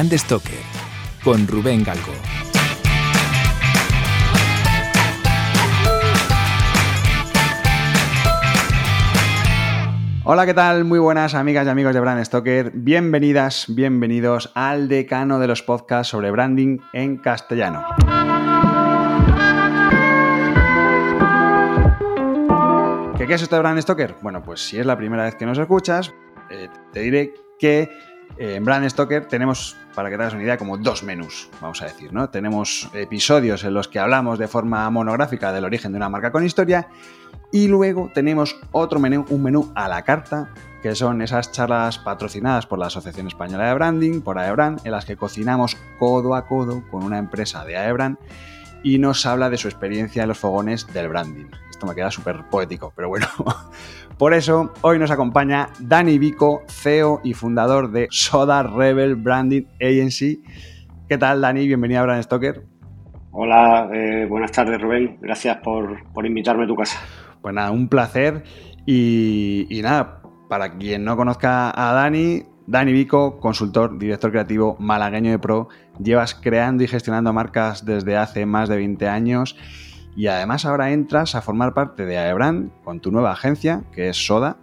Brand Stoker con Rubén Galgo. Hola, ¿qué tal? Muy buenas amigas y amigos de Brand Stoker. Bienvenidas, bienvenidos al decano de los podcasts sobre branding en castellano. ¿Qué, es esto de Brand Stoker? Bueno, pues si es la primera vez que nos escuchas, eh, te diré que en Brand Stoker tenemos, para que te hagas una idea, como dos menús, vamos a decir, ¿no? Tenemos episodios en los que hablamos de forma monográfica del origen de una marca con historia y luego tenemos otro menú, un menú a la carta, que son esas charlas patrocinadas por la Asociación Española de Branding, por AEBRAN, en las que cocinamos codo a codo con una empresa de AEBRAN y nos habla de su experiencia en los fogones del branding. Esto me queda súper poético, pero bueno. Por eso, hoy nos acompaña Dani Vico, CEO y fundador de Soda Rebel Branding Agency. ¿Qué tal, Dani? Bienvenido a Brand Stoker. Hola, eh, buenas tardes, Rubén. Gracias por, por invitarme a tu casa. Pues nada, un placer. Y, nada, para quien no conozca a Dani, Dani Vico, consultor, director creativo malagueño de Pro, llevas creando y gestionando marcas desde hace más de 20 años y además ahora entras a formar parte de Aebrand con tu nueva agencia, que es Soda,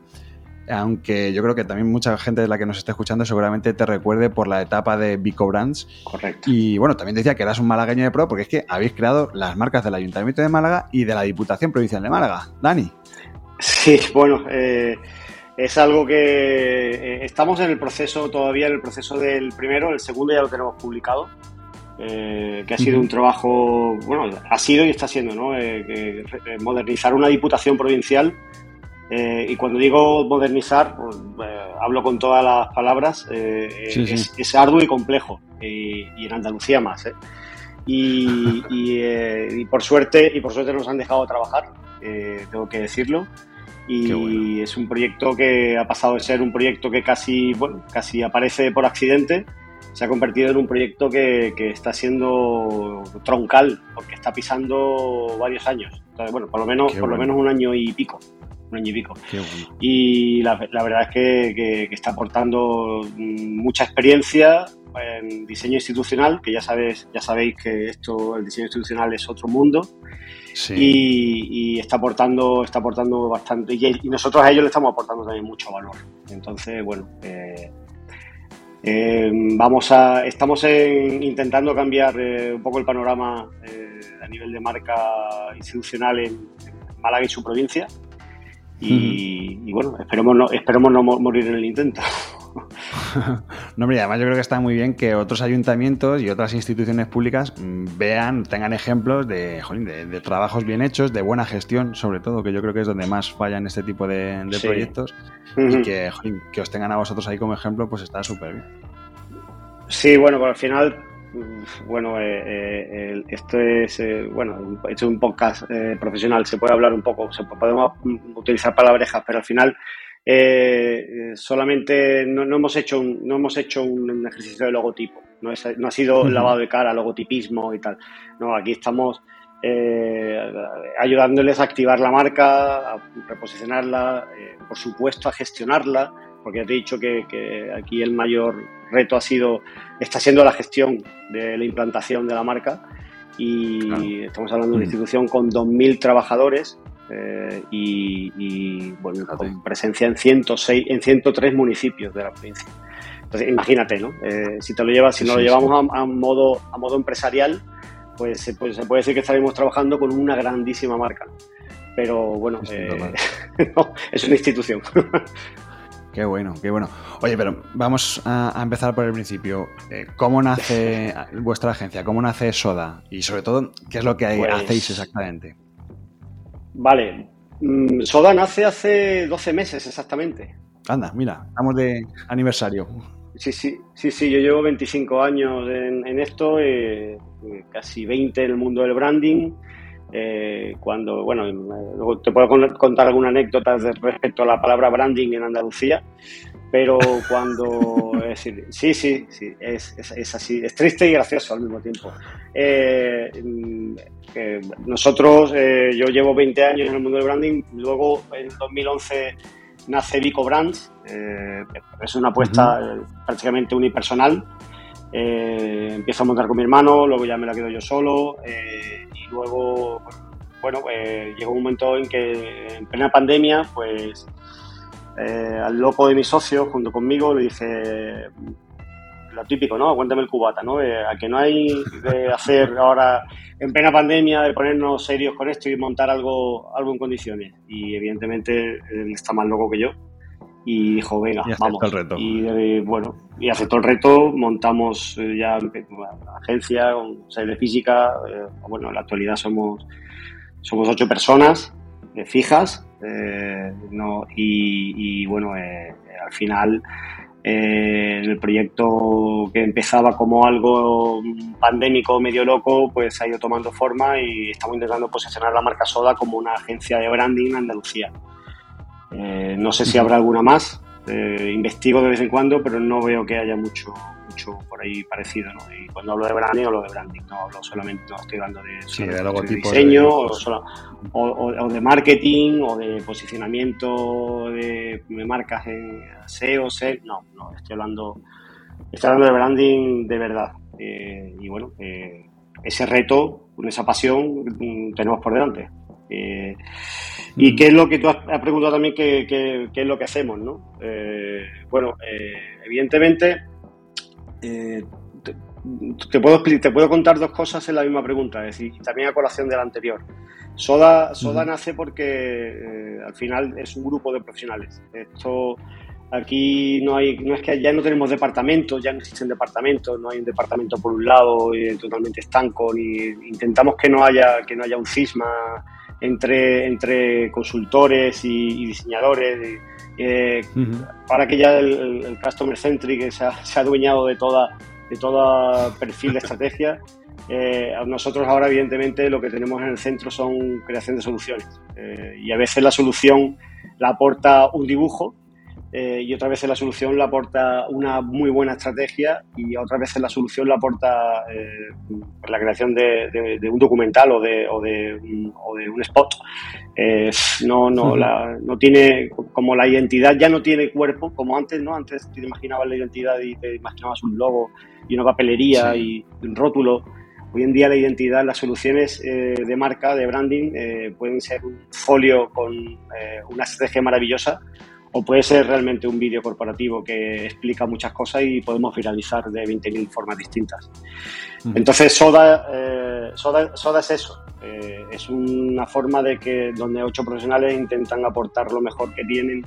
aunque yo creo que también mucha gente de la que nos está escuchando seguramente te recuerde por la etapa de Vico Brands. Correcto. Y bueno, también decía que eras un malagueño de pro porque es que habéis creado las marcas del Ayuntamiento de Málaga y de la Diputación Provincial de Málaga. Dani. Sí, bueno, eh, es algo que eh, estamos en el proceso, todavía en el proceso del primero, el segundo ya lo tenemos publicado. Eh, que ha sido un trabajo, bueno, ha sido y está siendo, ¿no? modernizar una diputación provincial eh, y cuando digo modernizar, pues, eh, hablo con todas las palabras, eh, es, arduo y complejo, y, en Andalucía más. Y, y, por suerte, y por suerte nos han dejado trabajar, tengo que decirlo. Y es un proyecto que ha pasado de ser un proyecto que casi, bueno, casi aparece por accidente, se ha convertido en un proyecto que, que está siendo troncal, porque está pisando varios años. Entonces, bueno, por lo menos, por lo menos un año y pico un año y pico. Y la, verdad es que, está aportando mucha experiencia en diseño institucional, que ya sabes, ya sabéis que esto, el diseño institucional es otro mundo. Y, está aportando, está aportando bastante, y, nosotros a ellos le estamos aportando también mucho valor. Entonces, bueno, eh, eh, vamos a, estamos intentando cambiar eh, un poco el panorama a nivel de marca institucional en Málaga y su provincia. Y, bueno, esperemos no, esperemos no morir en el intento. no, hombre, además yo creo que está muy bien que otros ayuntamientos y otras instituciones públicas mm, vean, tengan ejemplos de, de, trabajos bien hechos, de buena gestión, sobre todo, que yo creo que es donde más fallan este tipo de, proyectos. Y que, que os tengan a vosotros ahí como ejemplo, pues está súper bien. Sí, bueno, pero al final bueno, eh, eh, esto es, eh, bueno, he hecho un podcast profesional, se puede hablar un poco, se, podemos utilizar palabrejas, pero al final solamente no, hemos hecho un, no hemos hecho un ejercicio de logotipo, no, no ha sido lavado de cara, logotipismo y tal. No, aquí estamos ayudándoles a activar la marca, a reposicionarla, por supuesto a gestionarla, porque ya te he dicho que, aquí el mayor reto ha sido, está siendo la gestión de la implantación de la marca y estamos hablando de una mm. institución con 2.000 trabajadores eh, y, bueno, con presencia en, 106, en 103 municipios de la provincia. Entonces, imagínate, ¿no? Eh, si te lo llevas, si nos lo llevamos a, modo, a modo empresarial, pues, se puede decir que estaremos trabajando con una grandísima marca. Pero bueno, eh, es una institución. Qué bueno, qué bueno. Oye, pero vamos a, empezar por el principio. ¿Cómo nace vuestra agencia? ¿Cómo nace Soda? Y sobre todo, ¿qué es lo que pues hacéis exactamente? Vale. Mm, Soda nace hace 12 meses exactamente. Anda, mira, estamos de aniversario. Sí, sí, sí, sí, yo llevo 25 años en, esto, eh, casi 20 en el mundo del branding. Eh, cuando, bueno, te puedo contar alguna anécdota respecto a la palabra branding en Andalucía, pero cuando, es decir, sí, sí, sí, es, es, así, es triste y gracioso al mismo tiempo. Eh, mm, nosotros, eh, yo llevo 20 años en el mundo del branding, luego en 2011 nace Vico Brands, es una apuesta prácticamente unipersonal Eh, empiezo a montar con mi hermano, luego ya me la quedo yo solo eh, y luego, bueno, eh, llegó un momento en que en plena pandemia, pues al loco de mi socio junto conmigo le dije lo típico, ¿no? Aguántame el cubata, ¿no? a que no hay de hacer ahora en plena pandemia de ponernos serios con esto y montar algo, algo en condiciones. Y evidentemente él está más loco que yo y dijo, venga, vamos. El reto. Y eh, bueno, y aceptó el reto, montamos eh, ya una agencia con sede física, eh, bueno, en la actualidad somos, somos ocho personas fijas, no, y, bueno, al final el proyecto que empezaba como algo pandémico, medio loco, pues ha ido tomando forma y estamos intentando posicionar la marca Soda como una agencia de branding en Andalucía. Eh, no sé si habrá alguna más. Eh, investigo de vez en cuando, pero no veo que haya mucho, mucho por ahí parecido. Y cuando hablo de branding, hablo de branding. No hablo solamente, no estoy hablando de, diseño O, de marketing o de posicionamiento de, marcas en SEO, SEO. No, no, estoy hablando, estoy hablando de branding de verdad. Eh, y bueno, ese reto, esa pasión, mm, tenemos por delante. ¿Y qué es lo que tú has, preguntado también, qué, es lo que hacemos? ¿no? Eh, bueno, eh, evidentemente, eh, te, puedo, te puedo contar dos cosas en la misma pregunta, es decir, también a colación de la anterior. Soda, Soda nace porque al final es un grupo de profesionales. Esto aquí no hay, no es que ya no tenemos departamentos, ya no existen departamentos, no hay un departamento por un lado totalmente estanco, ni intentamos que no haya, que no haya un cisma entre, entre consultores y, diseñadores, eh, para que ya el, Customer Centric se ha, se ha, adueñado de toda, de toda perfil de estrategia. Eh, nosotros ahora, evidentemente, lo que tenemos en el centro son creación de soluciones. Eh, y a veces la solución la aporta un dibujo, eh, y otra vez la solución la aporta una muy buena estrategia y otra vez la solución la aporta eh, la creación de, un documental o de, o de, un spot. Eh, no, no, la, no tiene, como la identidad ya no tiene cuerpo, como antes, ¿no? Antes te imaginabas la identidad y te imaginabas un logo y una papelería y un rótulo. Hoy en día la identidad, las soluciones de marca, de branding, pueden ser un folio con una estrategia maravillosa o puede ser realmente un vídeo corporativo que explica muchas cosas y podemos viralizar de 20.000 formas distintas. Entonces, Soda, eh, Soda, Soda, es eso, eh, es una forma de que donde ocho profesionales intentan aportar lo mejor que tienen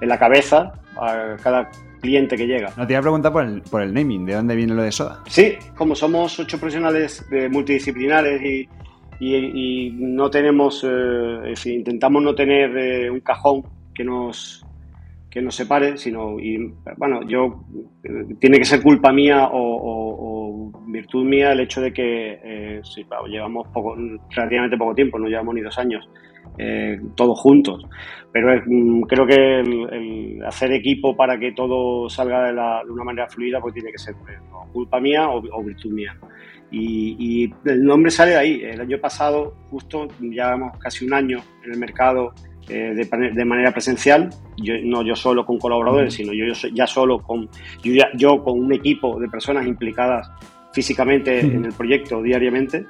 en la cabeza a cada cliente que llega. No te iba a preguntar por el, por el naming, ¿de dónde viene lo de Soda? Sí, como somos ocho profesionales multidisciplinares y, y, no tenemos, eh, intentamos no tener un cajón que nos que nos separe, sino, y bueno, yo, tiene que ser culpa mía o, virtud mía el hecho de que eh, llevamos poco, relativamente poco tiempo, no llevamos ni dos años, eh, todos juntos, pero mm, creo que el, hacer equipo para que todo salga de, la, de, una manera fluida, pues tiene que ser pues, culpa mía o, virtud mía. Y, y, el nombre sale de ahí. El año pasado, justo, llevamos casi un año en el mercado eh, de, manera presencial, yo, no yo solo con colaboradores, sino yo, ya solo con, yo, yo, con un equipo de personas implicadas físicamente en el proyecto diariamente.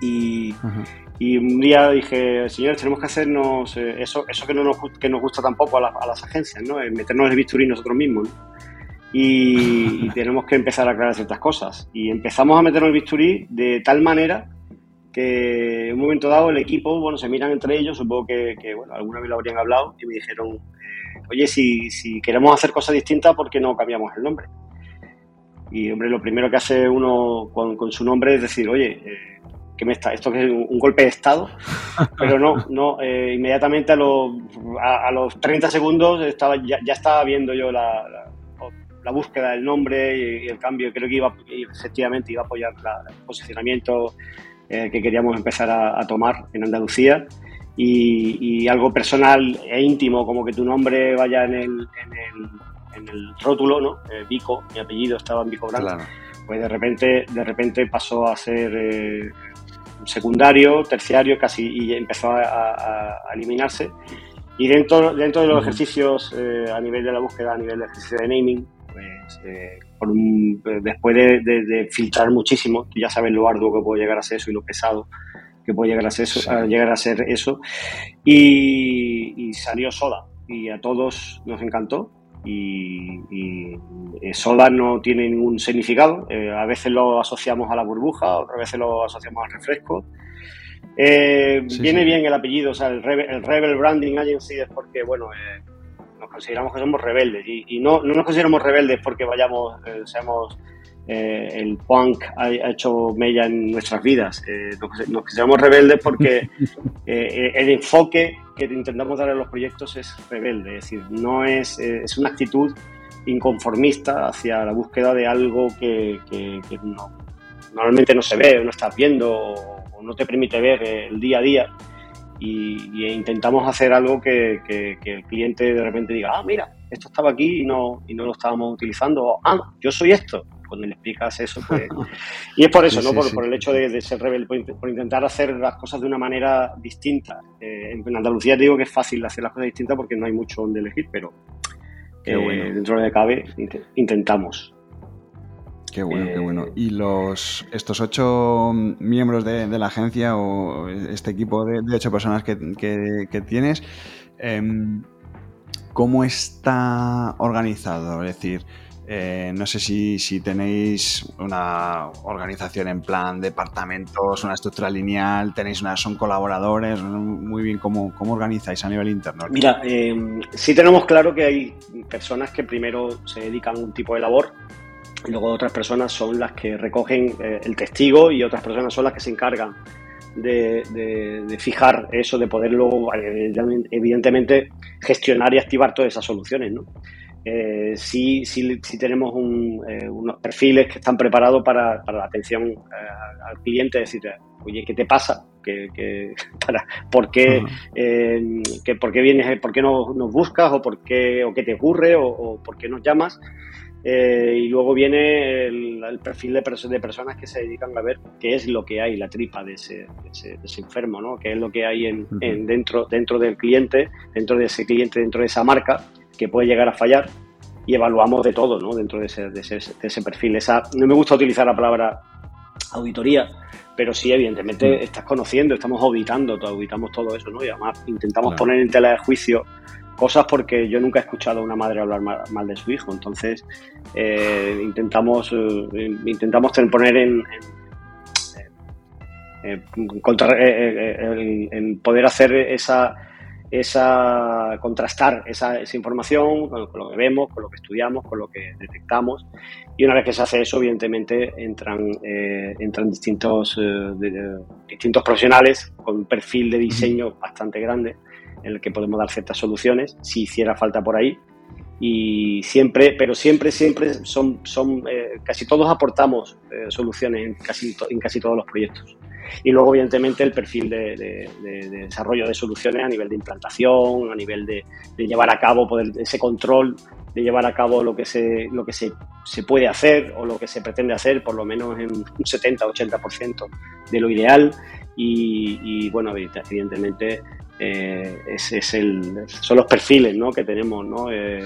Y, y, un día dije, señores, tenemos que hacernos eh, eso, eso que no nos, que nos gusta tampoco a, a las agencias, ¿no? meternos el bisturí nosotros mismos. Y, y, tenemos que empezar a aclarar ciertas cosas. Y empezamos a meternos el bisturí de tal manera que en un momento dado el equipo, bueno, se miran entre ellos, supongo que, bueno, alguna vez lo habrían hablado y me dijeron, eh, oye, si, si queremos hacer cosas distintas, ¿por qué no cambiamos el nombre? Y, hombre, lo primero que hace uno con, su nombre es decir, oye, eh, ¿qué me está? ¿Esto que es un, golpe de Estado? Pero no, no, eh, inmediatamente a los, a, los 30 segundos estaba, ya, ya estaba viendo yo la, la, búsqueda del nombre y, el cambio. Creo que iba, efectivamente, iba a apoyar el posicionamiento eh, que queríamos empezar a, tomar en Andalucía. Y, algo personal e íntimo, como que tu nombre vaya en el, en el, rótulo, ¿no? Eh, Vico, mi apellido estaba en Vico Brandt. Pues de repente, de repente pasó a ser eh, secundario, terciario, casi, y empezó a, eliminarse. Y dentro, dentro de los ejercicios a nivel de la búsqueda, a nivel de ejercicio de naming, pues después de, filtrar muchísimo, tú ya sabes lo arduo que puede llegar a ser eso y lo pesado que puede llegar a ser eso, llegar a ser eso. Y, salió Soda y a todos nos encantó. Y, Soda no tiene ningún significado. a veces lo asociamos a la burbuja, otras veces lo asociamos al refresco. Eh, viene bien el apellido, o sea, el Rebel, Branding Agency es porque, bueno, eh, consideramos que somos rebeldes. Y, no, no, nos consideramos rebeldes porque vayamos, eh, seamos el punk ha, hecho mella en nuestras vidas. nos, nos, consideramos rebeldes porque el enfoque que intentamos dar a los proyectos es rebelde, es decir, no es, es una actitud inconformista hacia la búsqueda de algo que, que, que no, normalmente no se ve o no estás viendo no te permite ver el día a día y, intentamos hacer algo que, el cliente de repente diga, ah, mira, esto estaba aquí y no, y no lo estábamos utilizando, ah, yo soy esto. Cuando le explicas eso, pues... y es por eso, ¿no? Por, el hecho de, ser rebelde, por, intentar hacer las cosas de una manera distinta. Eh, en Andalucía te digo que es fácil hacer las cosas distintas porque no hay mucho donde elegir, pero eh, dentro de cabe intentamos. Qué bueno, qué bueno. Eh, ¿Y los estos ocho miembros de, la agencia o este equipo de, ocho personas que, tienes, em, cómo está organizado? Es decir, eh, no sé si, tenéis una organización en plan departamentos, una estructura lineal, tenéis una, son colaboradores, muy bien, ¿cómo, cómo organizáis a nivel interno? Mira, em, sí tenemos claro que hay personas que primero se dedican a un tipo de labor luego otras personas son las que recogen eh, el testigo y otras personas son las que se encargan de, fijar eso, de poder luego, eh, evidentemente, gestionar y activar todas esas soluciones. ¿no? Eh, sí, sí, tenemos unos perfiles que están preparados para, la atención al cliente, decir, oye, ¿qué te pasa? ¿Qué, para, ¿por, qué, ¿Por qué vienes, por qué nos, buscas o por qué, o qué te ocurre o, o por qué nos llamas? Eh, y luego viene el, perfil de, de, personas que se dedican a ver qué es lo que hay, la tripa de ese, enfermo, ¿no? qué es lo que hay en, dentro, dentro del cliente, dentro de ese cliente, dentro de esa marca, que puede llegar a fallar y evaluamos de todo ¿no? dentro de ese, de ese, perfil. Esa, no me gusta utilizar la palabra auditoría, pero sí, evidentemente, estás conociendo, estamos auditando, auditamos todo eso, ¿no? Y además intentamos poner en tela de juicio cosas porque yo nunca he escuchado a una madre hablar mal, de su hijo. Entonces, eh, intentamos, eh, intentamos poner en, en, poder hacer esa, esa contrastar esa, esa información con, lo que vemos, con lo que estudiamos, con lo que detectamos. Y una vez que se hace eso, evidentemente entran, eh, entran distintos, distintos profesionales con un perfil de diseño bastante grande en el que podemos dar ciertas soluciones si hiciera falta por ahí. Y siempre, pero siempre, siempre son, son eh, casi todos aportamos eh, soluciones en casi, en casi todos los proyectos. Y luego, evidentemente, el perfil de, desarrollo de soluciones a nivel de implantación, a nivel de, llevar a cabo poder, ese control, de llevar a cabo lo que, se, lo que se, se puede hacer o lo que se pretende hacer, por lo menos en un 70-80% de lo ideal. Y, y, bueno, evidentemente eh, es, el, son los perfiles que tenemos eh,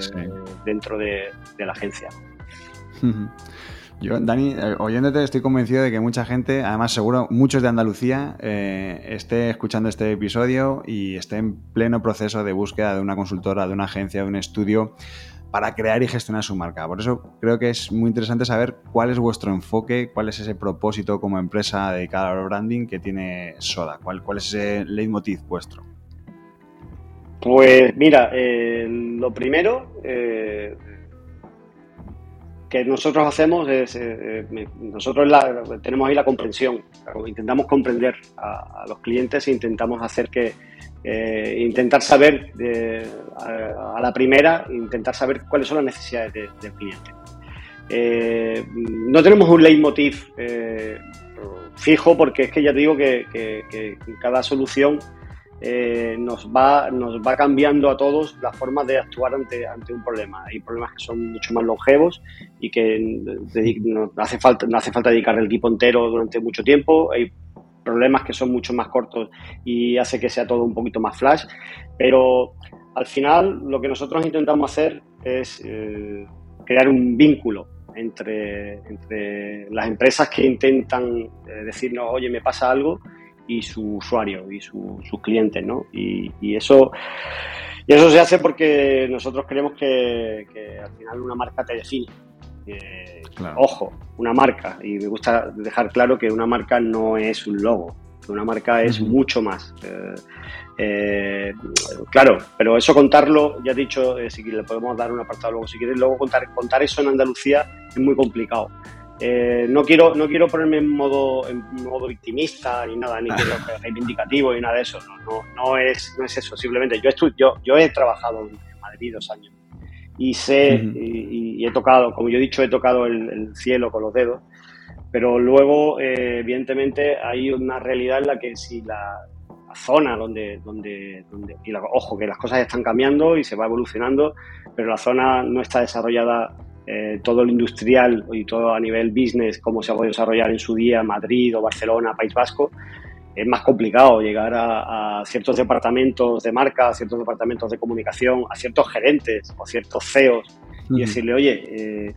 dentro de, la agencia. Yo, Dani, eh, oyéndote, estoy convencido de que mucha gente, además seguro muchos de Andalucía, esté escuchando este episodio y esté en pleno proceso de búsqueda de una consultora, de una agencia, de un estudio para crear y gestionar su marca. Por eso creo que es muy interesante saber cuál es vuestro enfoque, cuál es ese propósito como empresa dedicada al branding que tiene Soda, cuál, cuál es ese leitmotiv vuestro. Pues mira, eh, lo primero eh, que nosotros hacemos es, eh, nosotros tenemos ahí la comprensión, intentamos comprender a, los clientes e intentamos hacer que, intentar saber a, la primera, intentar saber cuáles son las necesidades del cliente. no tenemos un leitmotiv fijo porque es que ya te digo que, que cada solución eh, nos, va, nos va cambiando a todos la forma de actuar ante, ante un problema. Hay problemas que son mucho más longevos y que no hace falta, no hace falta dedicar el equipo entero durante mucho tiempo. Hay problemas que son mucho más cortos y hace que sea todo un poquito más flash. Pero al final lo que nosotros intentamos hacer es eh, crear un vínculo entre, entre las empresas que intentan eh, decirnos, oye, me pasa algo, y su usuario y sus clientes, ¿no? Y, eso, y eso se hace porque nosotros creemos que, al final una marca te define. Ojo, una marca, y me gusta dejar claro que una marca no es un logo, una marca es mucho más. Eh, eh, claro, pero eso contarlo, ya he dicho, eh, si le podemos dar un apartado luego, si quieres, luego contar, contar eso en Andalucía es muy complicado. No quiero no quiero ponerme en modo en modo victimista ni nada ni reivindicativo ni nada de eso no no, es no es eso simplemente yo yo yo he trabajado en Madrid dos años y sé y, he tocado como yo he dicho he tocado el cielo con los dedos pero luego, eh, evidentemente, hay una realidad en la que si la, zona donde, donde, donde y ojo, que las cosas están cambiando y se va evolucionando, pero la zona no está desarrollada eh, todo lo industrial y todo a nivel business, como se ha podido desarrollar en su día Madrid o Barcelona, País Vasco, es más complicado llegar a, ciertos departamentos de marca, a ciertos departamentos de comunicación, a ciertos gerentes o ciertos CEOs y decirle, oye, eh,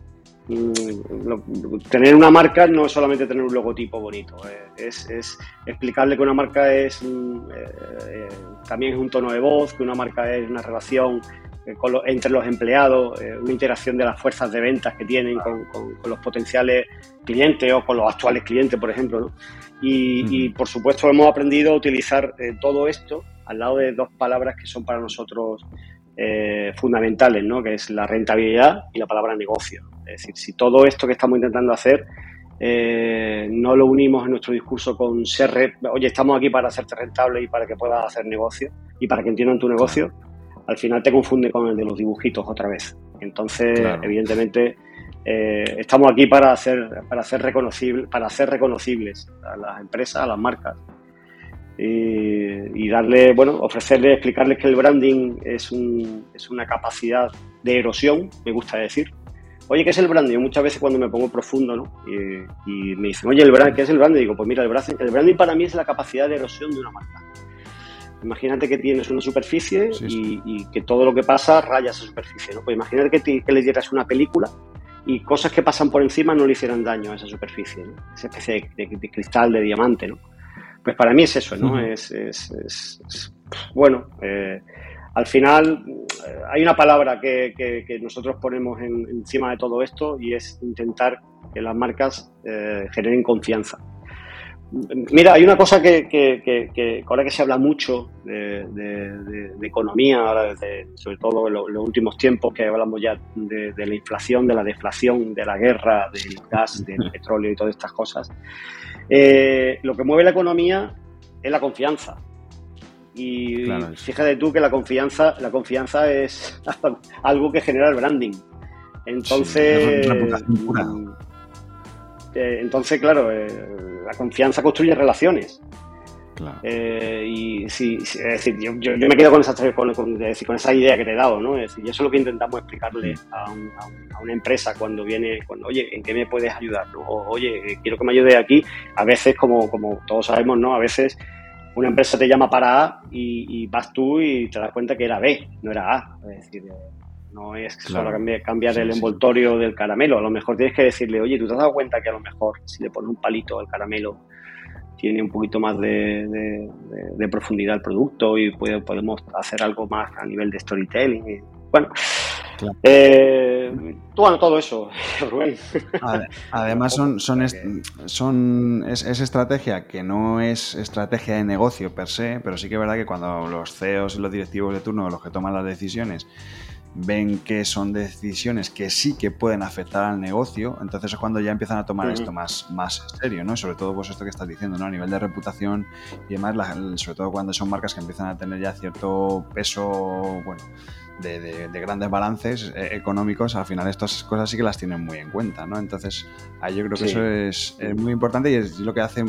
Mm, tener una marca no es solamente tener un logotipo bonito, eh, es, explicarle que una marca es mm, eh, eh, también es un tono de voz, que una marca es una relación entre los empleados, una interacción de las fuerzas de ventas que tienen con, los potenciales clientes o con los actuales clientes, por ejemplo. Y, y, por supuesto hemos aprendido a utilizar todo esto al lado de dos palabras que son para nosotros fundamentales, ¿no? que es la rentabilidad y la palabra negocio. Es decir, si todo esto que estamos intentando hacer eh, no lo unimos en nuestro discurso con ser, oye, estamos aquí para hacerte rentable y para que puedas hacer negocio y para que entiendan tu negocio, al final te confunde con el de los dibujitos otra vez. Entonces, evidentemente, eh, estamos aquí para hacer, para hacer reconocible, para hacer reconocibles a las empresas, a las marcas. Y, darle, bueno, ofrecerles, explicarles que el branding es, un, es una capacidad de erosión, me gusta decir, oye, ¿qué es el branding? Yo muchas veces cuando me pongo profundo, ¿no? Y, me dicen, oye, ¿el branding, ¿qué es el branding? Digo, pues mira, el branding, el branding para mí es la capacidad de erosión de una marca. Imagínate que tienes una superficie Y, que todo lo que pasa raya esa superficie, ¿no? Pues imagínate que, le dieras una película y cosas que pasan por encima no le hicieran daño a esa superficie, ¿no? Esa especie de, cristal, de diamante, ¿no? Pues para mí es eso, ¿no? es, bueno, eh, al final eh, hay una palabra que, nosotros ponemos encima de todo esto y es intentar que las marcas eh, generen confianza. Mira, hay una cosa que, ahora que se habla mucho de, economía, sobre todo en, los últimos tiempos que hablamos ya de, la inflación, de la deflación, de la guerra, del gas, del petróleo y todas estas cosas, eh, lo que mueve la economía es la confianza. Y fíjate tú que la confianza, la confianza es algo que genera el branding. Entonces, mm, eh, entonces claro, eh, la confianza construye relaciones. Eh, y sí, es decir, yo, me quedo con esa, con, con, esa idea que te he dado, ¿no? Es decir, eso es lo que intentamos explicarle a, una empresa cuando viene, cuando, oye, ¿en qué me puedes ayudar? oye, quiero que me ayude aquí. A veces, como, como todos sabemos, ¿no? A veces una empresa te llama para A y, vas tú y te das cuenta que era B, no era A. Es decir, no es solo cambiar, el envoltorio del caramelo. A lo mejor tienes que decirle, oye, ¿tú te has dado cuenta que a lo mejor si le pones un palito al caramelo tiene un poquito más de, profundidad el producto y podemos hacer algo más a nivel de storytelling? bueno, eh, todo eso, Rubén. Además, son, son, son es, estrategia que no es estrategia de negocio per se, pero sí que es verdad que cuando los CEOs y los directivos de turno, los que toman las decisiones, ven que son decisiones que sí que pueden afectar al negocio, entonces es cuando ya empiezan a tomar esto más, más serio, ¿no? Sobre todo pues esto que estás diciendo, ¿no? A nivel de reputación y demás, sobre todo cuando son marcas que empiezan a tener ya cierto peso, bueno, de, grandes balances eh, económicos, al final estas cosas sí que las tienen muy en cuenta, ¿no? Entonces, ahí yo creo que eso es, muy importante y es lo que hace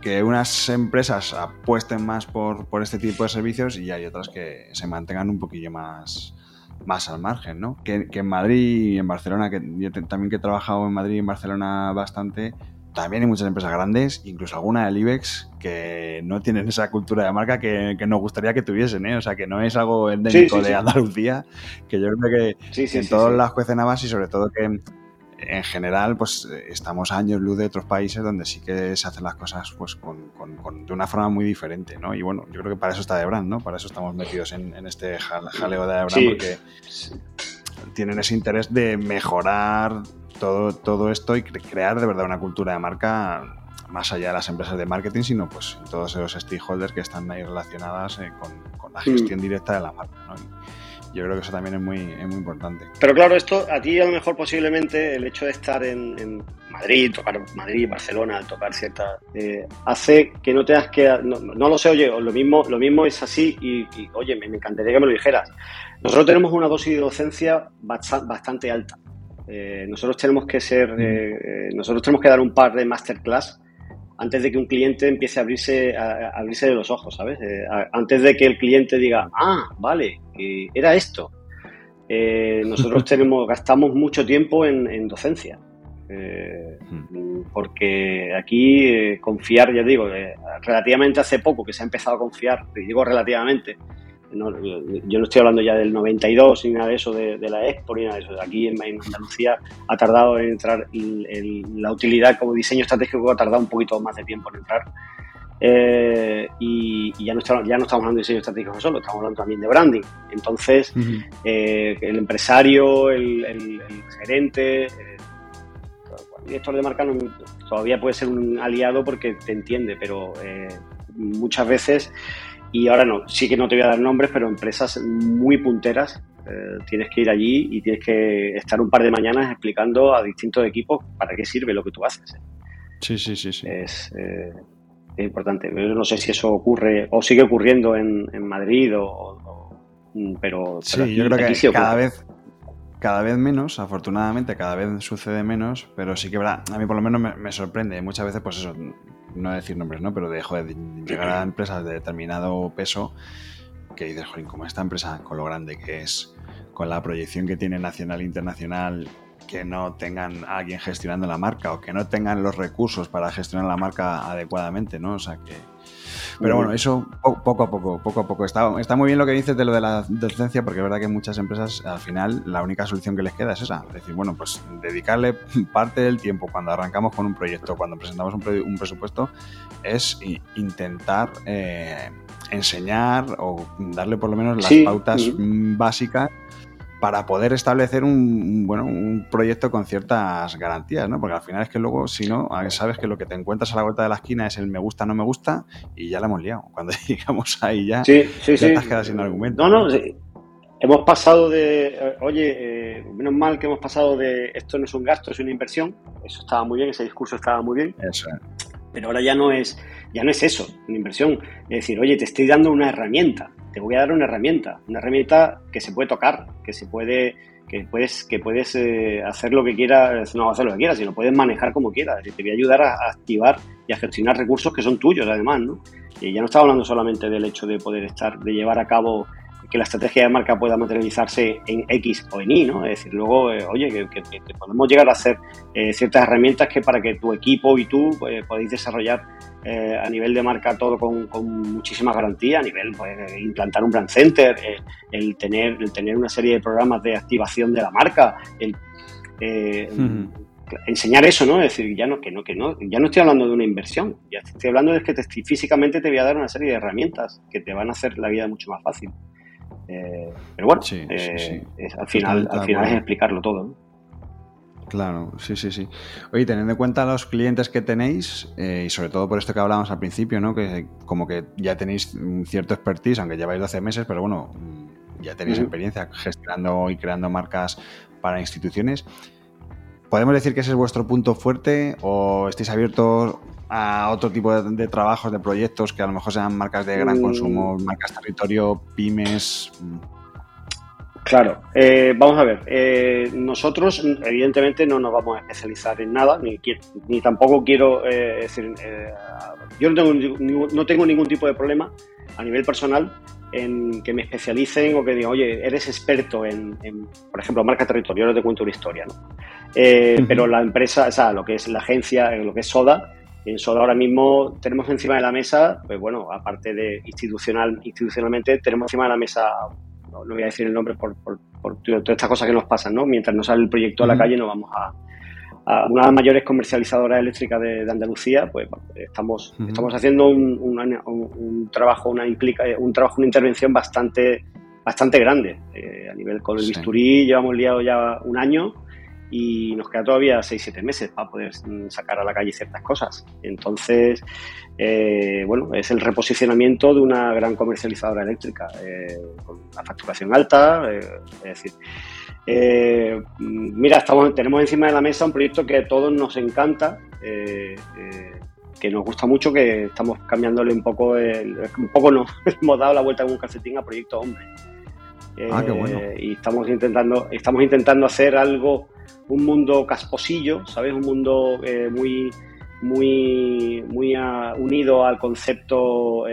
que unas empresas apuesten más por, este tipo de servicios y hay otras que se mantengan un poquillo más, más al margen, ¿no? Que, en Madrid y en Barcelona, que yo también que he trabajado en Madrid y en Barcelona bastante, también hay muchas empresas grandes, incluso alguna del IBEX, que no tienen esa cultura de marca que, nos gustaría que tuviesen, ¿eh? O sea, que no es algo endémico de Andalucía, que yo creo que en todas las cuecen y sobre todo que en general, pues estamos a años luz de otros países donde sí que se hacen las cosas pues con, de una forma muy diferente, ¿no? Y bueno, yo creo que para eso está Debrand, ¿no? Para eso estamos metidos en, este jaleo de Debrand, porque tienen ese interés de mejorar todo, todo esto y crear de verdad una cultura de marca más allá de las empresas de marketing, sino pues todos esos stakeholders que están ahí relacionadas eh, con, la gestión mm. directa de la marca. ¿no? Yo creo que eso también es muy, muy importante. Pero claro, esto a ti a lo mejor posiblemente el hecho de estar en, Madrid, tocar Madrid, Barcelona, tocar cierta eh, hace que no tengas que, no, lo sé, oye, lo mismo, lo mismo es así y, oye, me, encantaría que me lo dijeras. Nosotros tenemos una dosis de docencia bastante alta. Eh, nosotros tenemos que ser, eh, nosotros tenemos que dar un par de masterclass antes de que un cliente empiece a abrirse, a, abrirse de los ojos, ¿sabes? Eh, antes de que el cliente diga, ah, vale, era esto. Eh, nosotros tenemos, gastamos mucho tiempo en, docencia. Eh, hmm. porque aquí confiar, ya digo, relativamente hace poco que se ha empezado a confiar, y digo relativamente, yo no estoy hablando ya del 92 ni nada de eso, de, la Expo ni nada de eso. Aquí en, Andalucía ha tardado en entrar la utilidad como diseño estratégico, ha tardado un poquito más de tiempo en entrar. Eh, y, ya, no estamos, ya no estamos hablando de diseño estratégico solo, estamos hablando también de branding. Entonces, eh, el empresario, el, gerente, eh, el director de marca todavía puede ser un aliado porque te entiende, pero muchas veces y ahora no, sí que no te voy a dar nombres, pero empresas muy punteras. Eh, tienes que ir allí y tienes que estar un par de mañanas explicando a distintos equipos para qué sirve lo que tú haces. Sí, sí, sí. sí. Es, eh, importante. Yo no sé si eso ocurre o sigue ocurriendo en, Madrid o, pero, sí, yo creo que cada vez cada vez menos, afortunadamente cada vez sucede menos, pero sí que a mí por lo menos me, me sorprende. Muchas veces, pues eso, no decir nombres, ¿no? Pero de, de llegar a empresas de determinado peso que dices, joder, como esta empresa, con lo grande que es, con la proyección que tiene nacional e internacional, que no tengan a alguien gestionando la marca o que no tengan los recursos para gestionar la marca adecuadamente, ¿no? O sea que pero bueno, eso poco a poco, poco a poco. Está, está muy bien lo que dices de lo de la docencia, porque es verdad que muchas empresas al final la única solución que les queda es esa. Es decir, bueno, pues dedicarle parte del tiempo cuando arrancamos con un proyecto, cuando presentamos un, presupuesto, es intentar eh, enseñar o darle por lo menos las pautas básicas para poder establecer un, bueno, un proyecto con ciertas garantías, ¿no? Porque al final es que luego, si no, sabes que lo que te encuentras a la vuelta de la esquina es el me gusta, no me gusta, y ya la hemos liado. Cuando llegamos ahí ya, sí, sí, ya te has quedado sin argumento. No, no, hemos pasado de, eh, oye, eh, menos mal que hemos pasado de esto no es un gasto, es una inversión. Eso estaba muy bien, ese discurso estaba muy bien. Eso Pero ahora ya no es, ya no es eso, una inversión. Es decir, oye, te estoy dando una herramienta te voy a dar una herramienta, una herramienta que se puede tocar, que se puede, que puedes, que puedes eh, hacer lo que quieras, no hacer lo que quieras, sino puedes manejar como quieras. te voy a ayudar a, activar y a gestionar recursos que son tuyos, además, ¿no? Y ya no estaba hablando solamente del hecho de poder estar, de llevar a cabo que la estrategia de marca pueda materializarse en X o en Y, ¿no? Es decir, luego, eh, oye, que, podemos llegar a hacer eh, ciertas herramientas que para que tu equipo y tú podáis desarrollar eh, a nivel de marca todo con, muchísima garantía, a nivel pues, implantar un brand center, eh, el, tener, el tener una serie de programas de activación de la marca, el, eh, enseñar eso, ¿no? Es decir, ya no, que no, que no, ya no estoy hablando de una inversión, ya estoy hablando de que te, físicamente te voy a dar una serie de herramientas que te van a hacer la vida mucho más fácil. pero bueno, al final, al final es explicarlo todo. ¿no? Claro, sí, sí, sí. Oye, teniendo en cuenta los clientes que tenéis, eh, y sobre todo por esto que hablábamos al principio, ¿no? Que como que ya tenéis cierto expertise, aunque lleváis 12 meses, pero bueno, mm, ya tenéis experiencia gestionando y creando marcas para instituciones. ¿Podemos decir que ese es vuestro punto fuerte o estáis abiertos a otro tipo de, trabajos, de proyectos que a lo mejor sean marcas de gran mm. consumo, marcas territorio, pymes? Claro, eh, vamos a ver. Eh, nosotros, evidentemente, no nos vamos a especializar en nada, ni, ni tampoco quiero eh, decir. yo no tengo, ningún, no tengo ningún tipo de problema a nivel personal en que me especialicen o que digan, oye, eres experto en, por ejemplo, marca territorio. Ahora te cuento una historia. ¿no? Eh, pero la empresa, o sea, lo que es la agencia, lo que es Soda, en Soda ahora mismo tenemos encima de la mesa, pues bueno, aparte de institucional, institucionalmente, tenemos encima de la mesa, no, voy a decir el nombre por, por, todas estas cosas que nos pasan, ¿no? Mientras no sale el proyecto a la calle, no vamos a, una de las mayores comercializadoras eléctricas de, Andalucía, pues estamos, estamos haciendo un, trabajo, una implica, un trabajo, una intervención bastante, bastante grande. Eh, a nivel con el bisturí llevamos liado ya un año y nos queda todavía 6-7 meses para poder sacar a la calle ciertas cosas. Entonces, eh, bueno, es el reposicionamiento de una gran comercializadora eléctrica eh, con una facturación alta, es decir, eh, mira, estamos, tenemos encima de la mesa un proyecto que a todos nos encanta, eh, eh, que nos gusta mucho, que estamos cambiándole un poco, un poco nos hemos dado la vuelta con un calcetín a Proyecto Hombre. Ah, qué bueno. Y estamos intentando, estamos intentando hacer algo, un mundo casposillo, ¿sabes? Un mundo muy, muy, muy unido al concepto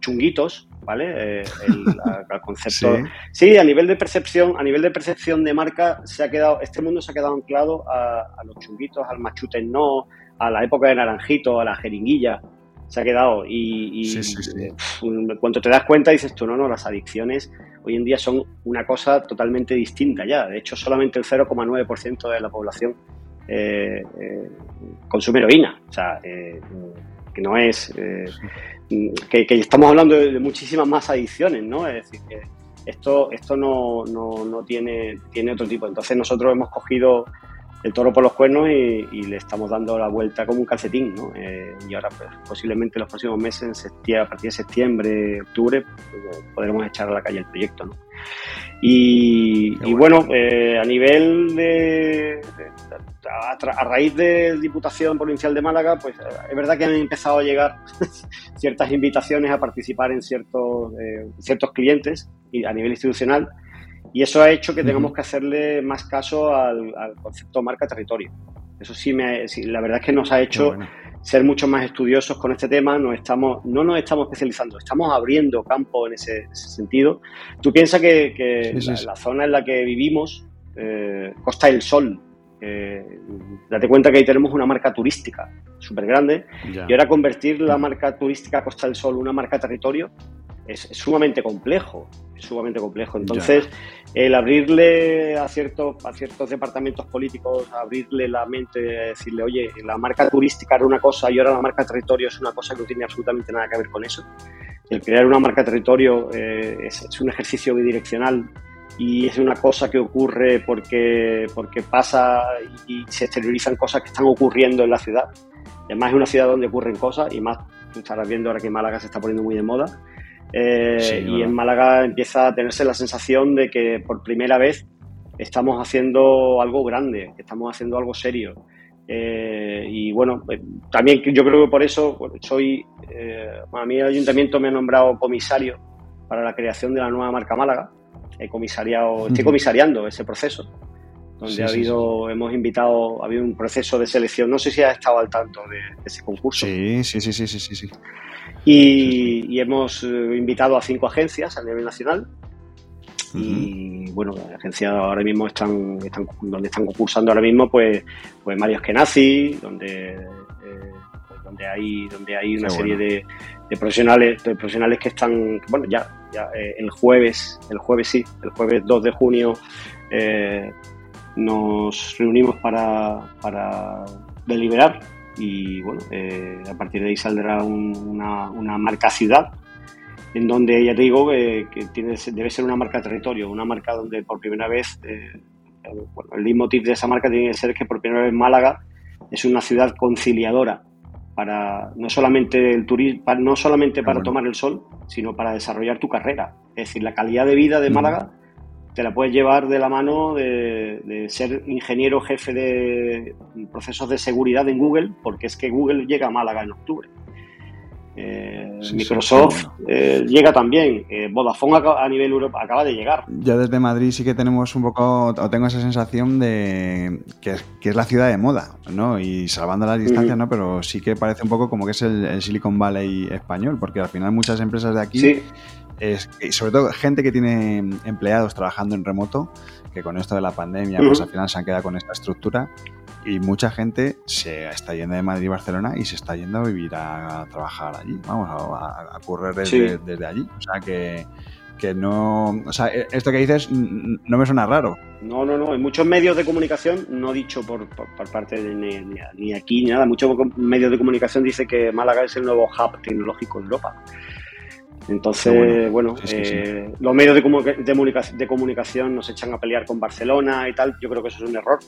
chunguitos, ¿vale? Eh, el, concepto. Sí. a nivel de percepción, a nivel de percepción de marca, se ha quedado, este mundo se ha quedado anclado a, los chunguitos, al machute no, a la época de naranjito, a la jeringuilla. Se ha quedado y, y cuando te das cuenta dices tú, no, no, las adicciones hoy en día son una cosa totalmente distinta ya. De hecho, solamente el 0,9% de la población eh, eh, consume heroína. O sea, que no es que, estamos hablando de, muchísimas más adicciones, ¿no? Es decir, que esto, esto no, no, tiene, tiene otro tipo. Entonces nosotros hemos cogido el toro por los cuernos y, le estamos dando la vuelta como un calcetín, ¿no? Eh, y ahora pues, posiblemente en los próximos meses, a partir de septiembre, octubre, pues, podremos echar a la calle el proyecto, ¿no? Y, bueno, eh, a nivel de, a, raíz de Diputación Provincial de Málaga, pues es verdad que han empezado a llegar ciertas invitaciones a participar en ciertos, eh, ciertos clientes y a nivel institucional y eso ha hecho que tengamos que hacerle más caso al, concepto marca-territorio. Eso sí, me, la verdad es que nos ha hecho ser mucho más estudiosos con este tema. No, estamos, no nos estamos especializando, estamos abriendo campo en ese, sentido. Tú piensas que, la, zona en la que vivimos, eh, Costa del Sol, eh, date cuenta que ahí tenemos una marca turística súper grande y ahora convertir la marca turística Costa del Sol en una marca territorio es, sumamente complejo, es sumamente complejo. Entonces, el abrirle a ciertos, a ciertos departamentos políticos, abrirle la mente, decirle, oye, la marca turística era una cosa y ahora la marca territorio es una cosa que no tiene absolutamente nada que ver con eso. El crear una marca territorio eh, es, un ejercicio bidireccional y es una cosa que ocurre porque, porque pasa y, se exteriorizan cosas que están ocurriendo en la ciudad. Además es una ciudad donde ocurren cosas y más, tú estarás viendo ahora que Málaga se está poniendo muy de moda eh, y en Málaga empieza a tenerse la sensación de que por primera vez estamos haciendo algo grande, que estamos haciendo algo serio. Eh, y bueno, eh, también yo creo que por eso soy, a mí el ayuntamiento me ha nombrado comisario para la creación de la nueva marca Málaga. He comisariado, estoy comisariando ese proceso, donde ha habido, hemos invitado, ha habido un proceso de selección. No sé si has estado al tanto de, de ese concurso. Sí, sí, sí, sí, sí, sí. Y, hemos eh, invitado a cinco agencias a nivel nacional. Y bueno, las agencias ahora mismo están, están, donde están concursando ahora mismo, pues, pues Mario Eskenazi, donde, eh, donde hay, donde hay una serie de, profesionales, de profesionales que están, bueno, ya, ya eh, el jueves, el jueves sí, el jueves 2 de junio nos reunimos para, para deliberar y bueno, eh, a partir de ahí saldrá una, marca ciudad, en donde ya te digo que tiene, debe ser una marca territorio, una marca donde por primera vez, eh, bueno, el leitmotiv de esa marca tiene que ser que por primera vez Málaga es una ciudad conciliadora para no solamente el turismo, no solamente para tomar el sol, sino para desarrollar tu carrera. Es decir, la calidad de vida de Málaga te la puedes llevar de la mano de, ser ingeniero jefe de procesos de seguridad en Google, porque es que Google llega a Málaga en octubre. Eh, Microsoft eh, llega también. Eh, Vodafone a, nivel Europa acaba de llegar. Ya desde Madrid sí que tenemos un poco, o tengo esa sensación de que, es la ciudad de moda, ¿no? Y salvando las distancias, ¿no? Pero sí que parece un poco como que es el, Silicon Valley español, porque al final muchas empresas de aquí, es, y sobre todo gente que tiene empleados trabajando en remoto, que con esto de la pandemia, pues al final se han quedado con esta estructura y mucha gente se está yendo de Madrid y Barcelona y se está yendo a vivir a, trabajar allí, vamos, a, a correr desde, allí. O sea que, que no. O sea, e, esto que dices no me suena raro. No, no, no. En muchos medios de comunicación, no dicho por, por, parte de ni, aquí ni nada, muchos medios de comunicación dice que Málaga es el nuevo hub tecnológico de Europa. Entonces, bueno, eh, los medios de, comunicación nos echan a pelear con Barcelona y tal. Yo creo que eso es un error.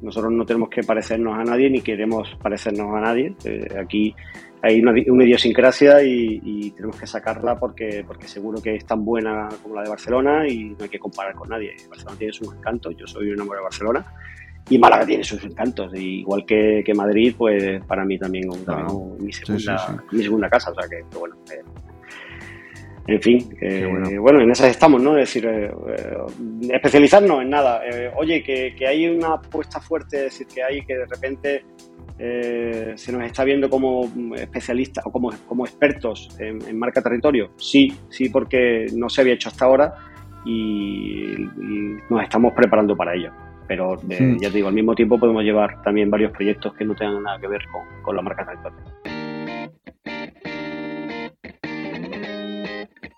Nosotros no tenemos que parecernos a nadie ni queremos parecernos a nadie. Eh, aquí hay una, idiosincrasia y, tenemos que sacarla porque, porque seguro que es tan buena como la de Barcelona y no hay que comparar con nadie. Barcelona tiene sus encantos. Yo soy un enamorado de Barcelona y Málaga tiene sus encantos. igual que, Madrid, pues para mí también es mi, segunda, mi segunda casa. O sea que, bueno. Eh, en fin, bueno. en esas estamos, ¿no? Es decir, eh, eh, especializarnos en nada. Eh, oye, que, hay una apuesta fuerte, es decir, que hay que de repente se nos está viendo como especialistas o como, como expertos en, marca territorio. Sí, sí, porque no se había hecho hasta ahora y, nos estamos preparando para ello. Pero ya te digo, al mismo tiempo podemos llevar también varios proyectos que no tengan nada que ver con, con la marca territorio.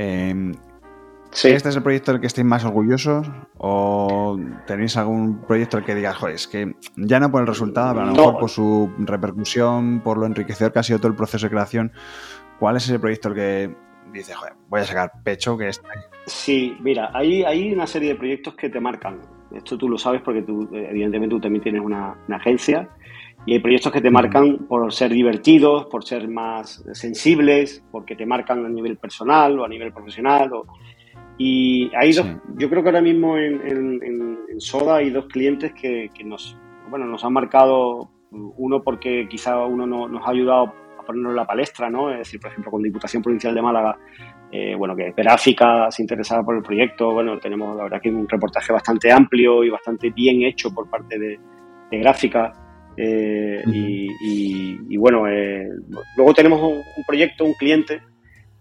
Em, ¿Este es el proyecto del que estéis más orgullosos? ¿O tenéis algún proyecto el que digas, joder, es que ya no por el resultado, pero a lo mejor por su repercusión, por lo enriquecedor que ha sido todo el proceso de creación? ¿Cuál es ese proyecto el que dice, joder, voy a sacar pecho que está ahí? Sí, mira, hay, hay una serie de proyectos que te marcan. Esto tú lo sabes porque tú, evidentemente, tú también tienes una, una agencia y hay proyectos que te marcan por ser divertidos, por ser más sensibles, porque te marcan a nivel personal o a nivel profesional. Y hay dos, yo creo que ahora mismo en, Soda hay dos clientes que, nos, bueno, nos han marcado, uno porque quizá uno nos ha ayudado a ponernos en la palestra, ¿no? Es decir, por ejemplo, con Diputación Provincial de Málaga, eh, bueno, que gráfica se interesaba por el proyecto, bueno, tenemos la verdad que un reportaje bastante amplio y bastante bien hecho por parte de, de gráfica eh, y, bueno, eh, luego tenemos un, proyecto, un cliente,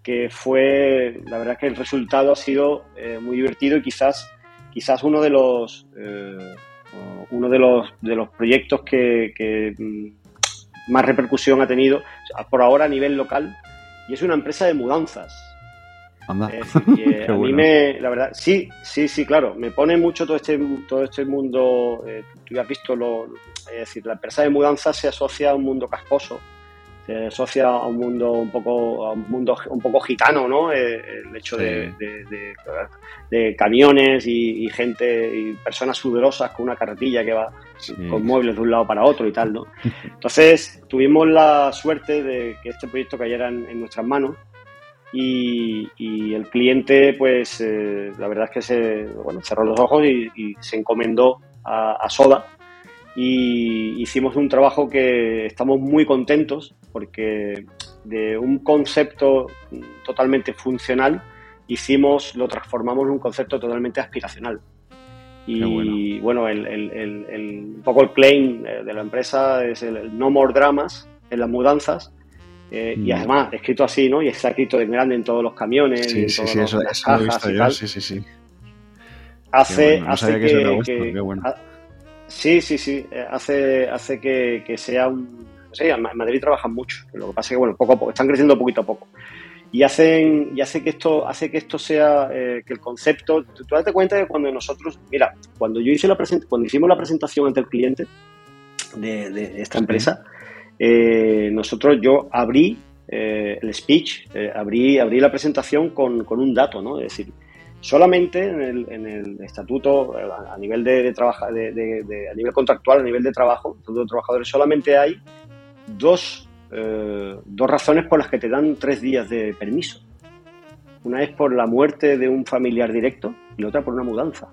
que fue, la verdad que el resultado ha sido eh, muy divertido y quizás, quizás uno de los, uno de los, de los proyectos que, mm, más repercusión ha tenido por ahora a nivel local y es una empresa de mudanzas. Anda. a mí me, la verdad, sí, sí, sí, claro, me pone mucho todo este, todo este mundo, tú ya has visto lo, es decir, la empresa de mudanza se asocia a un mundo casposo, se asocia a un mundo un poco, a un mundo un poco gitano, ¿no? Eh, el hecho de, camiones y, gente y personas sudorosas con una carretilla que va con muebles de un lado para otro y tal, ¿no? Entonces tuvimos la suerte de que este proyecto cayera en, nuestras manos y, el cliente, pues eh, la verdad es que se bueno, cerró los ojos y, se encomendó a Soda y hicimos un trabajo que estamos muy contentos porque de un concepto totalmente funcional hicimos, lo transformamos en un concepto totalmente aspiracional. Y bueno, el, el, un poco el claim de la empresa es el, no more dramas en las mudanzas. Eh, y mm. además, escrito así, ¿no? Y está escrito en grande en todos los camiones. Sí, en sí, sí, eso, eso lo he visto yo, sí, sí, sí. Hace, hace que, que, Sí, sí, sí. Eh, hace, hace que, sea un. Sí, en Madrid trabajan mucho. Lo que pasa es que, bueno, poco a poco, están creciendo poquito a poco. Y hacen, y hace que esto, hace que esto sea, eh, que el concepto. Tú, tú date cuenta que cuando nosotros. Mira, cuando yo hice la cuando hicimos la presentación ante el cliente de, esta empresa, eh, nosotros yo abrí eh, el speech, eh, abrí, abrí la presentación con, un dato, ¿no? Es decir, solamente en el, estatuto, a nivel de, de, de, a nivel contractual, a nivel de trabajo, de trabajadores, solamente hay dos, dos razones por las que te dan tres días de permiso. Una es por la muerte de un familiar directo y la otra por una mudanza.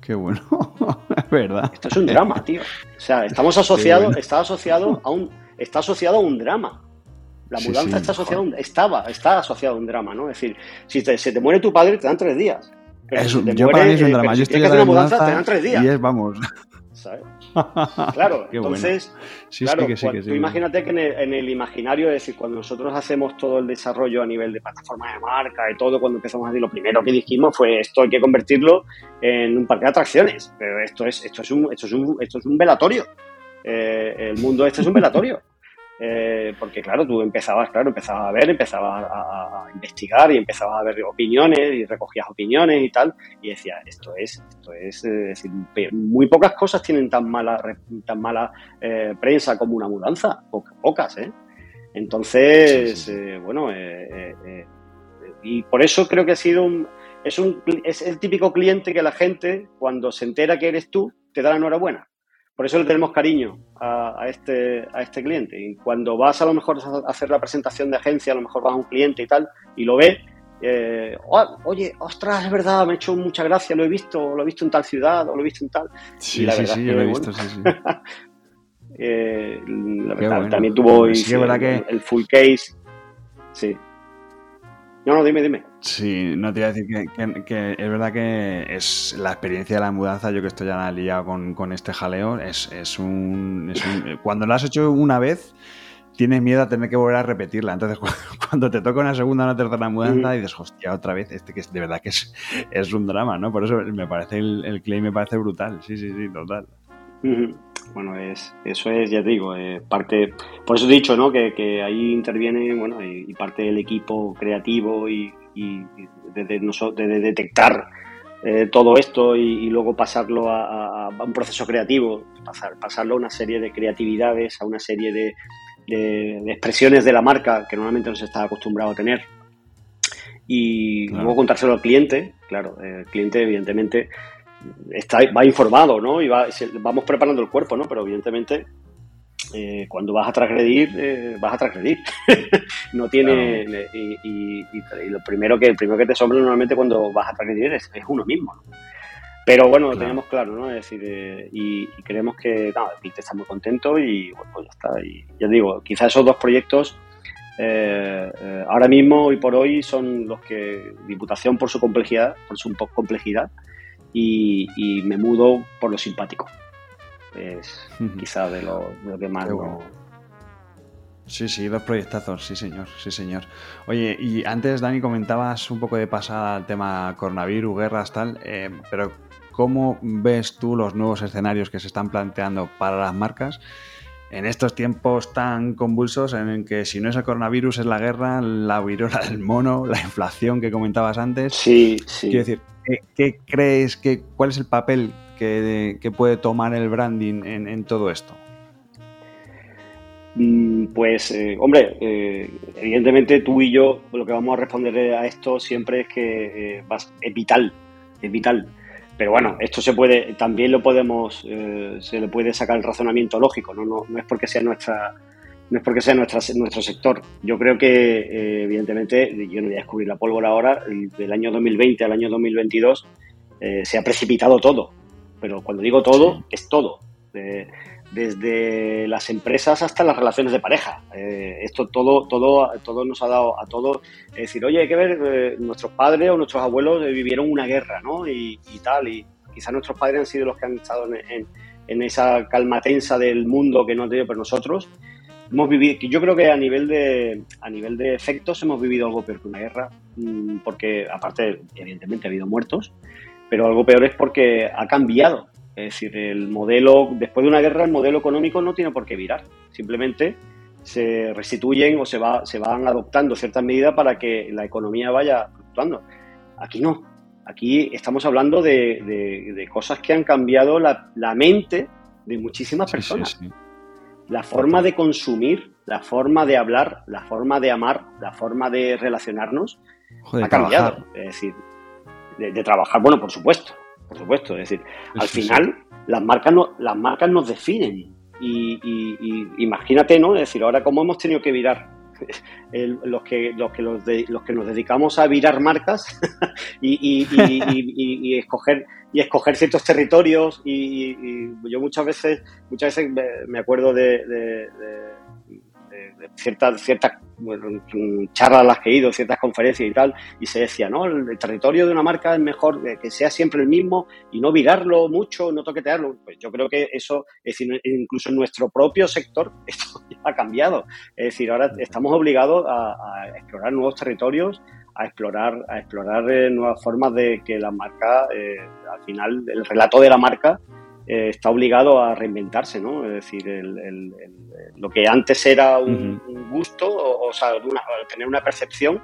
Qué bueno, es verdad. Esto es un drama, tío. O sea, estamos asociados, está asociado a un, está asociado a un drama. La mudanza está asociada un, estaba, está asociado a un drama, ¿no? Es decir, si se te muere tu padre, te dan tres días. yo para mí es un drama. yo estoy en la mudanza, te dan tres días. Y es, vamos. Claro, entonces, claro, tú imagínate que en el, imaginario, es decir, cuando nosotros hacemos todo el desarrollo a nivel de plataforma de marca y todo, cuando empezamos a decir lo primero que dijimos fue esto hay que convertirlo en un parque de atracciones, pero esto es, esto es, un, esto es, un, esto es un velatorio. Eh, el mundo este es un velatorio. Eh, porque claro, tú empezabas, claro, empezabas a ver, empezabas a, investigar y empezabas a ver opiniones y recogías opiniones y tal, y decías, esto es, esto es, eh, decir, muy pocas cosas tienen tan mala, tan mala eh, prensa como una mudanza, pocas, ¿eh? Entonces, bueno, y por eso creo que ha sido un, es un, es el típico cliente que la gente, cuando se entera que eres tú, te da la enhorabuena. Por eso le tenemos cariño a, este, a este cliente. Y cuando vas a lo mejor a hacer la presentación de agencia, a lo mejor vas a un cliente y tal, y lo ve, eh, oh, oye, ostras, es verdad, me ha hecho mucha gracia, lo he visto, lo he visto en tal ciudad, o lo he visto en tal. Sí, sí, sí, lo he visto, sí, sí. eh, también tuvo el full case. Sí. No, no, dime, dime. Sí, no te iba a decir que, es verdad que es la experiencia de la mudanza, yo que estoy ya liado con, con este jaleo, es, es, un, Cuando lo has hecho una vez, tienes miedo a tener que volver a repetirla. Entonces, cuando te toca una segunda o una tercera mudanza, y dices, hostia, otra vez, este que es, de verdad que es, es un drama, ¿no? Por eso me parece el, el claim me parece brutal. Sí, sí, sí, total. Bueno, es, eso es, ya te digo, eh, parte, por eso he dicho, ¿no? Que, ahí interviene, bueno, y, parte del equipo creativo y, de, detectar eh, todo esto y, luego pasarlo a, un proceso creativo, pasar, pasarlo a una serie de creatividades, a una serie de, expresiones de la marca que normalmente no se está acostumbrado a tener. Y luego contárselo al cliente, claro, el cliente evidentemente está, va informado, ¿no? Y vamos preparando el cuerpo, ¿no? Pero evidentemente eh, cuando vas a transgredir, eh, vas a transgredir. no tiene. Y, lo primero que, el primero que te sombra normalmente cuando vas a transgredir es, uno mismo. Pero bueno, lo tenemos claro, ¿no? Es decir, eh, y, creemos que nada, el está muy contento y bueno, pues ya está. Y ya digo, quizás esos dos proyectos ahora mismo, y por hoy, son los que Diputación por su complejidad, por su complejidad, y, me mudo por lo simpático. Es quizá de lo, que más... Sí, sí, dos proyectazos, sí señor, sí señor. Oye, y antes Dani comentabas un poco de pasada al tema coronavirus, guerras, tal, eh, pero ¿cómo ves tú los nuevos escenarios que se están planteando para las marcas en estos tiempos tan convulsos en que si no es el coronavirus es la guerra, la viruela del mono, la inflación que comentabas antes? Sí, sí. Quiero decir, ¿Qué, crees que cuál es el papel que, puede tomar el branding en, todo esto? Mm, pues, eh, hombre, eh, evidentemente tú y yo lo que vamos a responder a esto siempre es que eh, es vital, es vital. Pero bueno, esto se puede, también lo podemos, se le puede sacar el razonamiento lógico, ¿no? No, no es porque sea nuestra, no es porque sea nuestra, nuestro sector. Yo creo que, eh, evidentemente, yo no voy a descubrir la pólvora ahora, del año 2020 al año 2022 eh, se ha precipitado todo. Pero cuando digo todo, es todo. desde las empresas hasta las relaciones de pareja. Eh, esto todo, todo, todo nos ha dado a todos. Es decir, oye, hay que ver, nuestros padres o nuestros abuelos vivieron una guerra, ¿no? Y, tal. Y quizás nuestros padres han sido los que han estado en, en, esa calma tensa del mundo que no ha tenido, pero nosotros hemos vivido, yo creo que a nivel de a nivel de efectos hemos vivido algo peor que una guerra, mm, porque aparte evidentemente ha habido muertos, pero algo peor es porque ha cambiado. Es decir, el modelo, después de una guerra, el modelo económico no tiene por qué virar. Simplemente se restituyen o se, va, se van adoptando ciertas medidas para que la economía vaya fluctuando. Aquí no. Aquí estamos hablando de, cosas que han cambiado la, mente de muchísimas personas la forma de consumir la forma de hablar, la forma de amar, la forma de relacionarnos ha cambiado. Es decir, de, trabajar, bueno, por supuesto, por supuesto. Es decir, al final las marcas no, las marcas nos definen. Y, imagínate, ¿no? Es decir, ahora cómo hemos tenido que virar los que los que los, los, que nos dedicamos a virar marcas y, y, escoger y escoger ciertos territorios y, yo muchas veces muchas veces me acuerdo de ciertas, ciertas charlas las que he ido, ciertas conferencias y tal, y se decía, no, el, territorio de una marca es mejor que, sea siempre el mismo y no virarlo mucho, no toquetearlo. Pues yo creo que eso, es decir, incluso en nuestro propio sector, esto ha cambiado. Es decir, ahora estamos obligados a, explorar nuevos territorios, a explorar, a explorar eh, nuevas formas de que la marca, eh, al final, el relato de la marca eh, está obligado a reinventarse, ¿no? Es decir, lo que antes era un, gusto, o, sea, tener una percepción,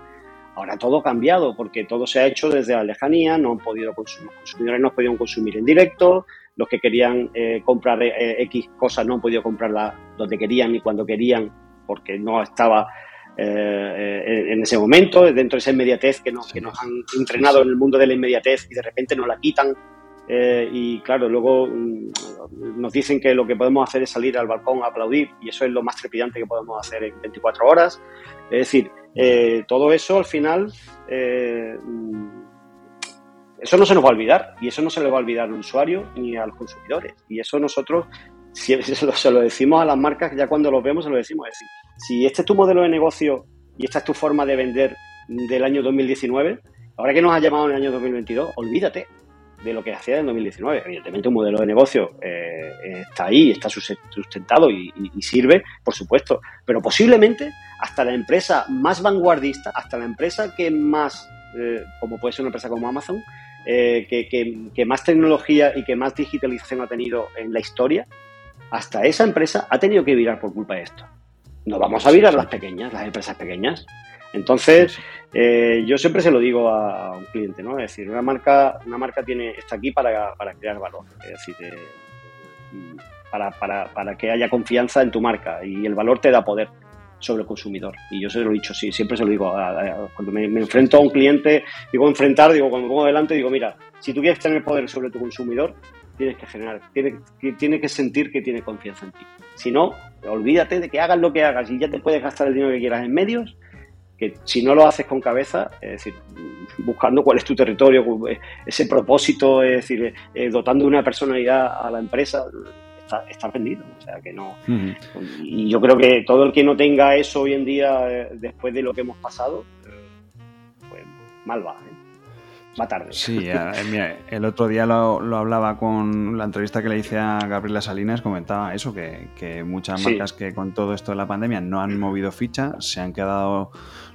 ahora todo ha cambiado porque todo se ha hecho desde la lejanía, no han podido consumir, los consumidores no han podido consumir en directo, los que querían eh, comprar eh, X cosas no han podido comprarla donde querían ni cuando querían porque no estaba en ese momento, dentro de esa inmediatez que nos, que nos han entrenado en el mundo de la inmediatez y de repente nos la quitan eh, y claro, luego mm, nos dicen que lo que podemos hacer es salir al balcón a aplaudir y eso es lo más trepidante que podemos hacer en 24 horas. Es decir, eh, todo eso al final, eh, mm, eso no se nos va a olvidar y eso no se le va a olvidar al usuario ni a los consumidores. Y eso nosotros si se, lo, decimos a las marcas, ya cuando lo vemos se lo decimos. Es decir, si este es tu modelo de negocio y esta es tu forma de vender del año 2019, ahora que nos ha llamado en el año 2022, olvídate, de lo que hacía en 2019. Evidentemente un modelo de negocio eh, está ahí, está sustentado y, sirve, por supuesto, pero posiblemente hasta la empresa más vanguardista, hasta la empresa que más, eh, como puede ser una empresa como Amazon, eh, que, más tecnología y que más digitalización ha tenido en la historia, hasta esa empresa ha tenido que virar por culpa de esto. No vamos a virar las pequeñas, las empresas pequeñas. Entonces, eh, yo siempre se lo digo a, un cliente, ¿no? Es decir, una marca, una marca tiene, está aquí para, crear valor, es decir, eh, para, para, que haya confianza en tu marca y el valor te da poder sobre el consumidor. Y yo se lo he dicho, sí, siempre se lo digo. cuando me, enfrento a un cliente, digo enfrentar, digo, cuando me pongo delante, digo, mira, si tú quieres tener poder sobre tu consumidor, tienes que generar, tienes, tiene que sentir que tiene confianza en ti. Si no, olvídate de que hagas lo que hagas y ya te puedes gastar el dinero que quieras en medios, que si no lo haces con cabeza, es decir, buscando cuál es tu territorio, ese propósito, es decir, eh, dotando una personalidad a la empresa, está, vendido. O sea que no. Y yo creo que todo el que no tenga eso hoy en día, eh, después de lo que hemos pasado, eh, pues mal va. Va tarde. Sí, el otro día lo, hablaba con la entrevista que le hice a Gabriela Salinas, comentaba eso, que, muchas marcas que con todo esto de la pandemia no han movido ficha, se han quedado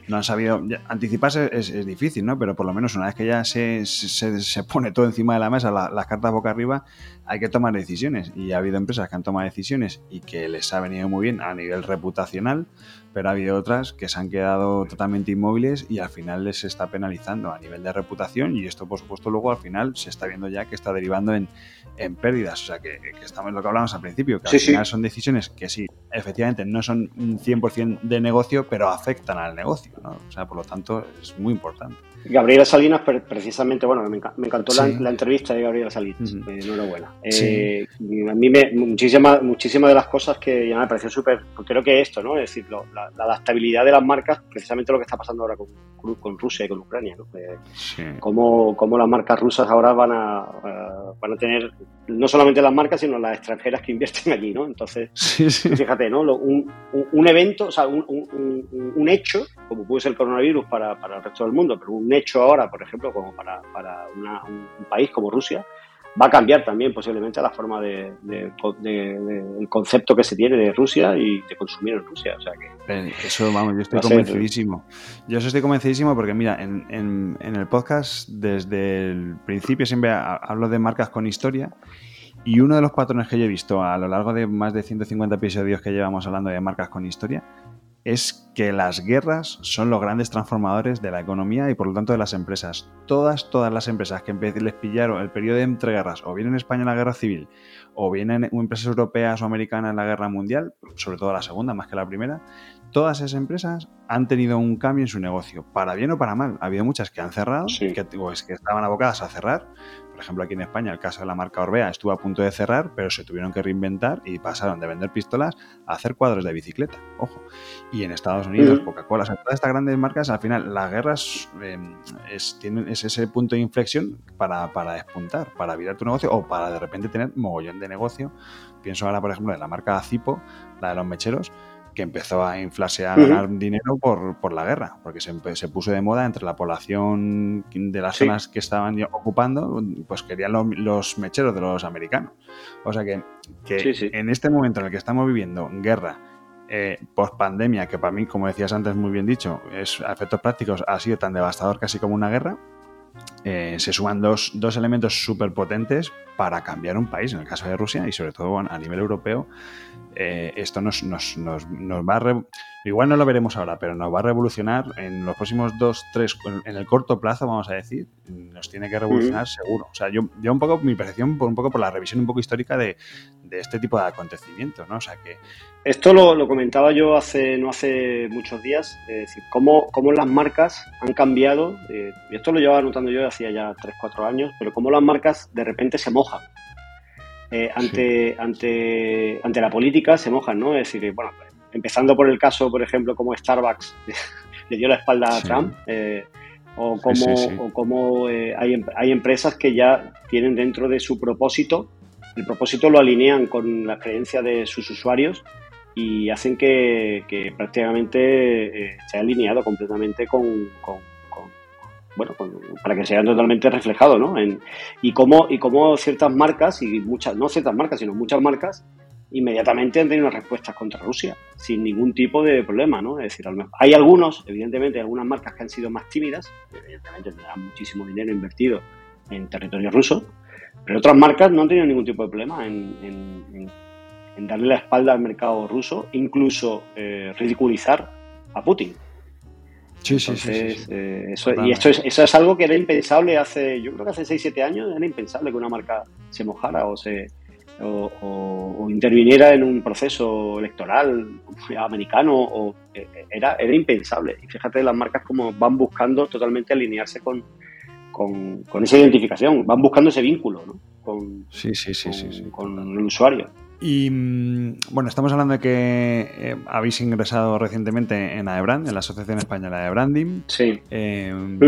no han sabido. Anticiparse es, difícil, ¿no? Pero por lo menos una vez que ya se, se, pone todo encima de la mesa, las cartas boca arriba, hay que tomar decisiones. Y ha habido empresas que han tomado decisiones y que les ha venido muy bien a nivel reputacional, pero ha habido otras que se han quedado totalmente inmóviles y al final les está penalizando a nivel de reputación. Y esto, por supuesto, luego al final se está viendo ya que está derivando en, en pérdidas. O sea, que, estamos lo que hablamos al principio, que al final son decisiones que sí, efectivamente, no son 100% de negocio, pero afectan al negocio. ¿no? O sea, por lo tanto, es muy importante. Gabriela Salinas, precisamente, bueno, me, encantó la, entrevista de Gabriela Salinas, eh, enhorabuena. Eh, a mí me, muchísimas muchísimas de las cosas que ya me pareció súper, creo que esto, ¿no? Es decir, la, adaptabilidad de las marcas, precisamente lo que está pasando ahora con, con Rusia y con Ucrania, ¿no? Eh, cómo, las marcas rusas ahora van a, van a tener, no solamente las marcas, sino las extranjeras que invierten allí, ¿no? Entonces, fíjate, ¿no? un, un, evento, o sea, un, un, hecho, como puede ser el coronavirus para, para el resto del mundo, pero un hecho ahora, por ejemplo, como para, para un país como Rusia, va a cambiar también posiblemente la forma de, el concepto que se tiene de Rusia y de consumir en Rusia. O sea que eso, vamos, yo estoy convencidísimo. Yo estoy convencidísimo porque, mira, en, en, en, el podcast desde el principio siempre hablo de marcas con historia y uno de los patrones que yo he visto a lo largo de más de 150 episodios que llevamos hablando de marcas con historia es que las guerras son los grandes transformadores de la economía y por lo tanto de las empresas. Todas, todas las empresas que les pillaron el periodo de entreguerras, o bien en España en la guerra civil, o bien en empresas europeas o americanas en la guerra mundial, sobre todo la segunda más que la primera, todas esas empresas han tenido un cambio en su negocio, para bien o para mal. Ha habido muchas que han cerrado, que, que estaban abocadas a cerrar, por ejemplo, aquí en España, el caso de la marca Orbea estuvo a punto de cerrar, pero se tuvieron que reinventar y pasaron de vender pistolas a hacer cuadros de bicicleta. Ojo. Y en Estados Unidos, Coca-Cola, todas estas grandes marcas, al final, las guerras em, es, tienen, es ese punto de inflexión para, para despuntar, para virar tu negocio o para de repente tener mogollón de negocio. Pienso ahora, por ejemplo, en la marca Zipo, la de los mecheros que empezó a inflarse a ganar dinero por, la guerra, porque se, se, puso de moda entre la población de las zonas que estaban ocupando, pues querían los mecheros de los americanos. O sea que, en este momento en el que estamos viviendo guerra, eh, post pandemia, que para mí, como decías antes muy bien dicho, es a efectos prácticos ha sido tan devastador casi como una guerra, eh, se suman dos, dos elementos súper potentes para cambiar un país, en el caso de Rusia y sobre todo a nivel europeo, eh, esto nos, nos, nos, nos va a... Igual no lo veremos ahora, pero nos va a revolucionar en los próximos dos, tres, en el corto plazo, vamos a decir, nos tiene que revolucionar seguro. O sea, yo, yo un poco, mi percepción, por un poco por la revisión un poco histórica de, de este tipo de acontecimientos, ¿no? O sea, que... Esto lo, lo, comentaba yo hace no hace muchos días, es decir, cómo, cómo las marcas han cambiado, eh, y esto lo llevaba notando yo hacía ya 3, 4 años, pero cómo las marcas de repente se mojan. Eh, ante, ante, ante la política se mojan, ¿no? Es decir, bueno, empezando por el caso, por ejemplo, como Starbucks le dio la espalda a Trump, eh, o como, o como eh, hay, em, hay empresas que ya tienen dentro de su propósito, el propósito lo alinean con la creencia de sus usuarios y hacen que, que prácticamente se ha alineado completamente con bueno, para que sea totalmente reflejado, ¿no? y cómo y cómo ciertas marcas y muchas no ciertas marcas sino muchas marcas inmediatamente han tenido respuestas contra Rusia sin ningún tipo de problema, ¿no? Es decir, hay algunos, evidentemente, algunas marcas que han sido más tímidas, evidentemente tendrán muchísimo dinero invertido en territorio ruso, pero otras marcas no han tenido ningún tipo de problema en, darle la espalda al mercado ruso, incluso eh, ridiculizar a Putin. Sí, sí, sí, eh, eso, y esto es, eso es algo que era impensable hace, yo creo que hace 6-7 años, era impensable que una marca se mojara o se o, interviniera en un proceso electoral americano o eh, era, era impensable. Y fíjate las marcas como van buscando totalmente alinearse con, con, esa identificación, van buscando ese vínculo ¿no? con, sí, sí, sí, con el usuario. Y mm, bueno, estamos hablando de que eh, habéis ingresado recientemente en AEBRAND, en la Asociación Española de Branding. Sí. Em,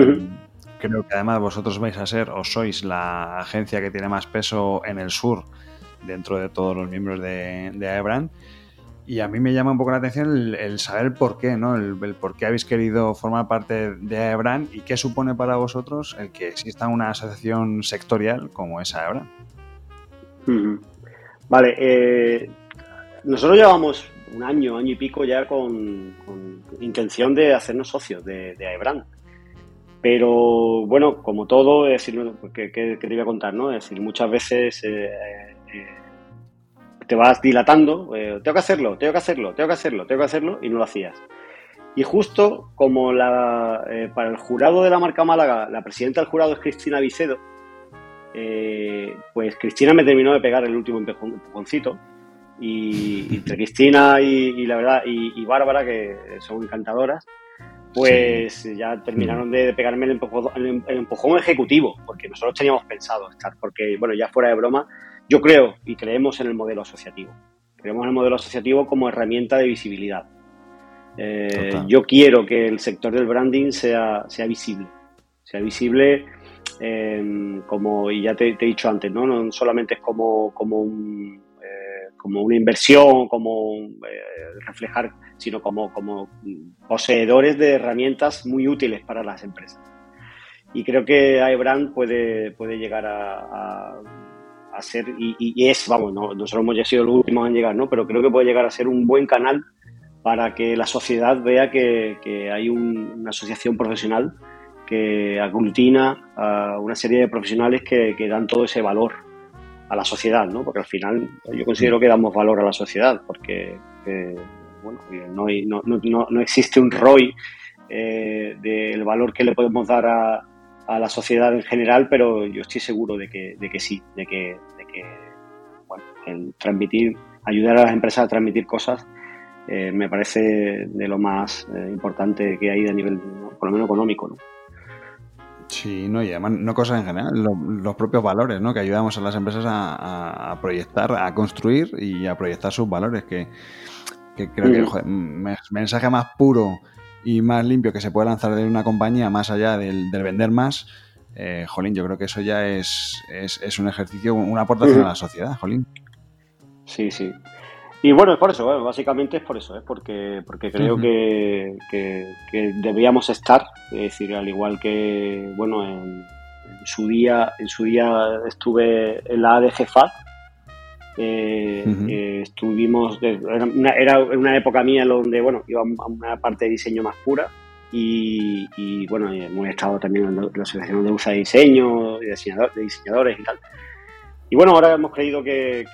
creo que además vosotros vais a ser o sois la agencia que tiene más peso en el sur dentro de todos los miembros de, de AEBRAND. Y a mí me llama un poco la atención el, saber por qué, ¿no? El, por qué habéis querido formar parte de AEBRAN y qué supone para vosotros el que exista una asociación sectorial como es AEBRAN. Vale, eh, nosotros llevamos un año, año y pico ya con, intención de hacernos socios de, de AEBRAN. Pero bueno, como todo, es decir, ¿qué, te iba a contar? ¿no? Es decir, muchas veces eh, eh, te vas dilatando, tengo que hacerlo, tengo que hacerlo, tengo que hacerlo, tengo que hacerlo, y no lo hacías. Y justo como la, para el jurado de la marca Málaga, la presidenta del jurado es Cristina Vicedo, eh, pues Cristina me terminó de pegar el último empujoncito. Y entre Cristina y, la verdad, y, Bárbara, que son encantadoras, pues ya terminaron de pegarme el empujón, ejecutivo, porque nosotros teníamos pensado estar, porque, bueno, ya fuera de broma, yo creo y creemos en el modelo asociativo. Creemos en el modelo asociativo como herramienta de visibilidad. Eh, yo quiero que el sector del branding sea, sea visible, sea visible Em, como, y ya te, he dicho antes, ¿no? no solamente es como, como, un, eh, como una inversión, como eh, reflejar, sino como, como poseedores de herramientas muy útiles para las empresas. Y creo que iBrand puede, puede llegar a, a, ser, y, es, vamos, no, nosotros hemos ya sido los últimos en llegar, ¿no? pero creo que puede llegar a ser un buen canal para que la sociedad vea que, que hay una asociación profesional que aglutina a una serie de profesionales que, dan todo ese valor a la sociedad, ¿no? Porque al final yo considero que damos valor a la sociedad, porque bueno, no, no, existe un ROI del valor que le podemos dar a, la sociedad en general, pero yo estoy seguro de que, sí, de que, transmitir, ayudar a las empresas a transmitir cosas eh, me parece de lo más eh, importante que hay a nivel, por lo menos económico. ¿no? Sí, no, y además no cosas en general, los propios valores, ¿no? Que ayudamos a las empresas a, proyectar, a construir y a proyectar sus valores, que, creo que el mensaje más puro y más limpio que se puede lanzar de una compañía, más allá del, vender más, eh, Jolín, yo creo que eso ya es, es, un ejercicio, una aportación a la sociedad, Jolín. Sí, sí. Y bueno, es por eso, básicamente es por eso, es porque, porque creo que, debíamos estar, es decir, al igual que, bueno, en, su día, en su día estuve en la ADGFAT, eh, eh, estuvimos, era una, era una, época mía donde, bueno, iba a una parte de diseño más pura y, bueno, hemos estado también en la Asociación de Usa de Diseño, de, de diseñadores y tal. Y bueno, ahora hemos creído que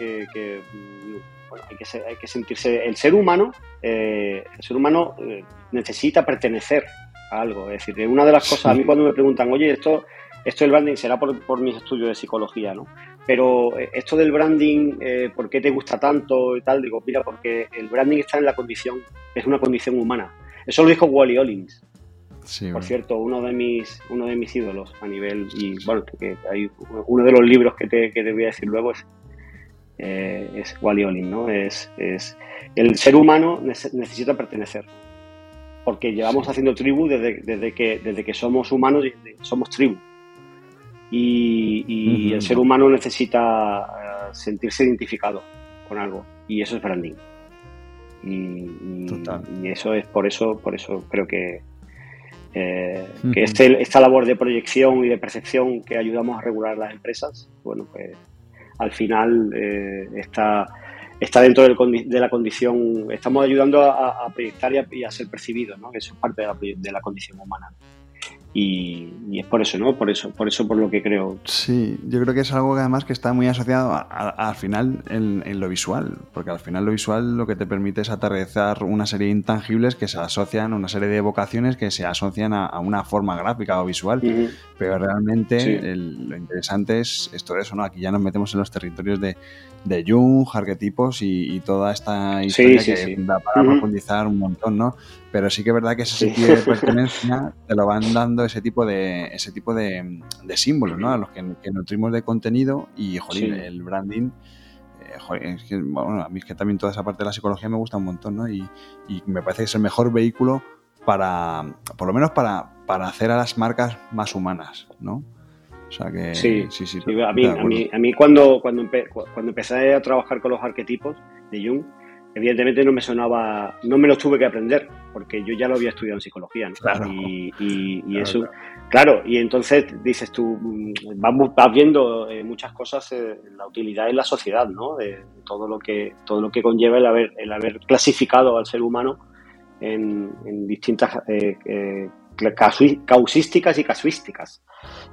hay que, hay que sentirse, el ser humano, eh, el ser humano eh, necesita pertenecer a algo. Es decir, una de las cosas, a mí cuando me preguntan, oye, esto, esto del branding será por, por mis estudios de psicología, ¿no? Pero eh, esto del branding, ¿por qué te gusta tanto y tal? Digo, mira, porque el branding está en la condición, es una condición humana. Eso lo dijo Wally Ollins. por cierto, uno de mis uno de mis ídolos a nivel y bueno, que hay uno de los libros que te, que te voy a decir luego es eh, es Wally ¿no? Es, es, el ser humano necesita pertenecer, porque llevamos haciendo tribu desde, desde, que, desde que somos humanos y somos tribu. Y, el ser humano necesita eh, sentirse identificado con algo, y eso es branding. Y, y, eso es por eso, por eso creo que, eh, que este, esta labor de proyección y de percepción que ayudamos a regular las empresas, bueno, pues al final eh, está, está dentro de la condición, estamos ayudando a, proyectar y a, ser percibidos, ¿no? eso es parte de la condición humana. Y, es por eso, ¿no? Por eso, por eso por lo que creo. Sí, yo creo que es algo que además que está muy asociado al final en, lo visual, porque al final lo visual lo que te permite es aterrizar una serie de intangibles que se asocian, una serie de evocaciones que se asocian a, una forma gráfica o visual, pero realmente lo interesante es, es todo eso, ¿no? Aquí ya nos metemos en los territorios de, de Jung, arquetipos y, toda esta historia que da para profundizar un montón, ¿no? Pero sí que es verdad que ese sentido de pertenencia te lo van dando ese tipo de ese tipo de, símbolos, ¿no? A los que, nutrimos de contenido y, joder, el branding. Eh, es que, bueno, a mí es que también toda esa parte de la psicología me gusta un montón, ¿no? Y, me parece que es el mejor vehículo para, por lo menos para, para hacer a las marcas más humanas, ¿no? sí, sí, sí. a, mí, a, mí, cuando, cuando, cuando empecé a trabajar con los arquetipos de Jung, evidentemente no me sonaba, no me los tuve que aprender, porque yo ya lo había estudiado en psicología. Y, eso, claro. y entonces dices tú, mm, vamos, vas viendo eh, muchas cosas, eh, la utilidad en la sociedad, ¿no? De, todo lo que todo lo que conlleva el haber, el haber clasificado al ser humano en, distintas eh, causísticas y casuísticas.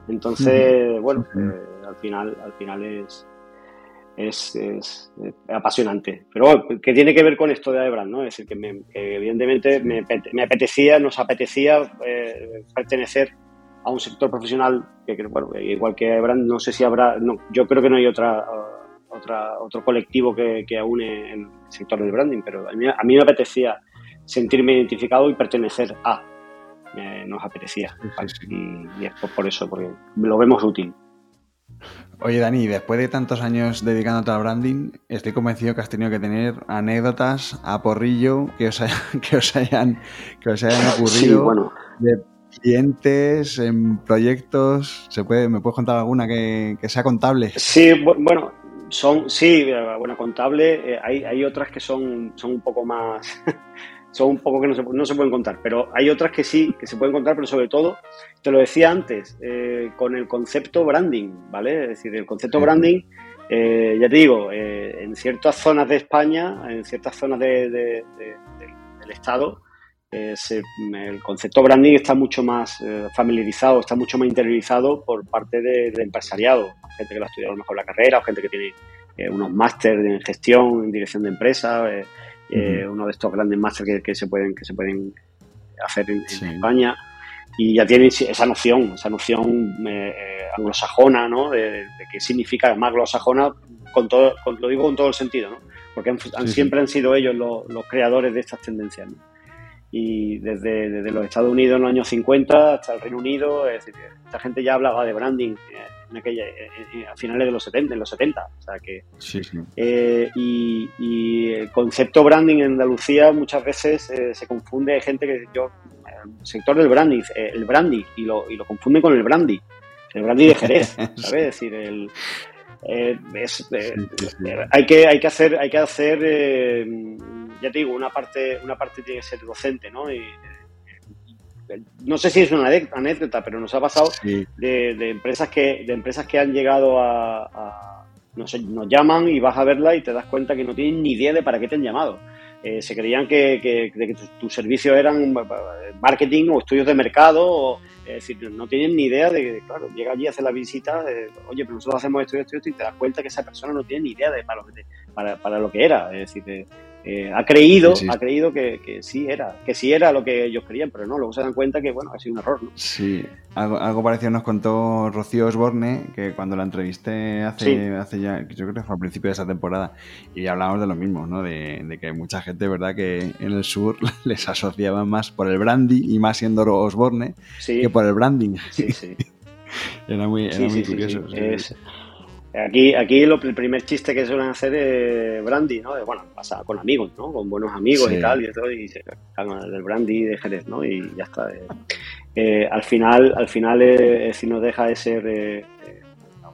Entonces, bueno, eh, al final, al final es, es, es, apasionante. Pero bueno, que tiene que ver con esto de Aebran, ¿no? Es decir, que, evidentemente me, me, apetecía, nos apetecía eh, pertenecer a un sector profesional que, bueno, igual que Aebran, no sé si habrá, no, yo creo que no hay otra, otra otro colectivo que, que aúne el sector del branding, pero a mí, a mí me apetecía sentirme identificado y pertenecer a nos apetecía. Y, es por, eso, porque lo vemos útil. Oye, Dani, después de tantos años dedicándote al branding, estoy convencido que has tenido que tener anécdotas a porrillo que os, que os, hayan, que os hayan ocurrido bueno. de clientes, en proyectos. ¿Se puede, ¿Me puedes contar alguna que, sea contable? Sí, bueno, son, sí, bueno, contable. Eh, hay, hay otras que son, son un poco más son un poco que no se, no se, pueden contar, pero hay otras que sí, que se pueden contar, pero sobre todo, te lo decía antes, eh, con el concepto branding, ¿vale? Es decir, el concepto branding, eh, ya te digo, eh, en ciertas zonas de España, en ciertas zonas del Estado, el concepto branding está mucho más familiarizado, está mucho más interiorizado por parte del empresariado, gente que lo ha estudiado a lo mejor la carrera, o gente que tiene unos másteres en gestión, en dirección de empresas eh, uno de estos grandes másteres que, se pueden que se pueden hacer en, España y ya tiene esa noción, esa noción eh, anglosajona, ¿no? De, qué significa además anglosajona con todo, lo digo con todo el sentido, ¿no? Porque siempre han sido ellos los, los creadores de estas tendencias. ¿no? y desde, desde, los Estados Unidos en los años 50 hasta el Reino Unido, es decir, esta gente ya hablaba de branding eh, en aquella, eh, eh, a finales de los 70, en los 70, o sea que y, el concepto branding en Andalucía muchas veces se confunde, hay gente que yo, el sector del branding, el brandy, y lo, y lo confunde con el brandy, el brandy de Jerez, ¿sabes? Es decir, el, hay que hay que hacer hay que hacer ya te digo, una parte, una parte tiene que ser docente, ¿no? Y, no sé si es una anécdota, pero nos ha pasado de, empresas que de empresas que han llegado a, nos, llaman y vas a verla y te das cuenta que no tienen ni idea de para qué te han llamado. Eh, se creían que, que, tus, servicios eran marketing o estudios de mercado, o, es decir, no tienen ni idea de, claro, llega allí, hace la visita, oye, pero nosotros hacemos esto y esto y te das cuenta que esa persona no tiene ni idea de para lo que, para, para lo que era, es decir, eh, ha creído, ha creído que, sí era, que sí era lo que ellos querían, pero no, luego se dan cuenta que bueno, ha sido un error, ¿no? Sí, algo, algo parecido nos contó Rocío Osborne, que cuando la entrevisté hace, hace ya, yo creo que fue al principio de esa temporada, y hablábamos de lo mismo, ¿no? De, que mucha gente, ¿verdad? Que en el sur les asociaban más por el brandy y más siendo Osborne que por el branding. Sí, sí. era muy, era muy curioso. Aquí, aquí lo, el primer chiste que suelen hacer es brandy, ¿no? bueno, pasa con amigos, ¿no? Con buenos amigos y tal, y todo, y se del brandy de Jerez, ¿no? Y ya está. Eh, eh, al final, al final eh, si no deja de ser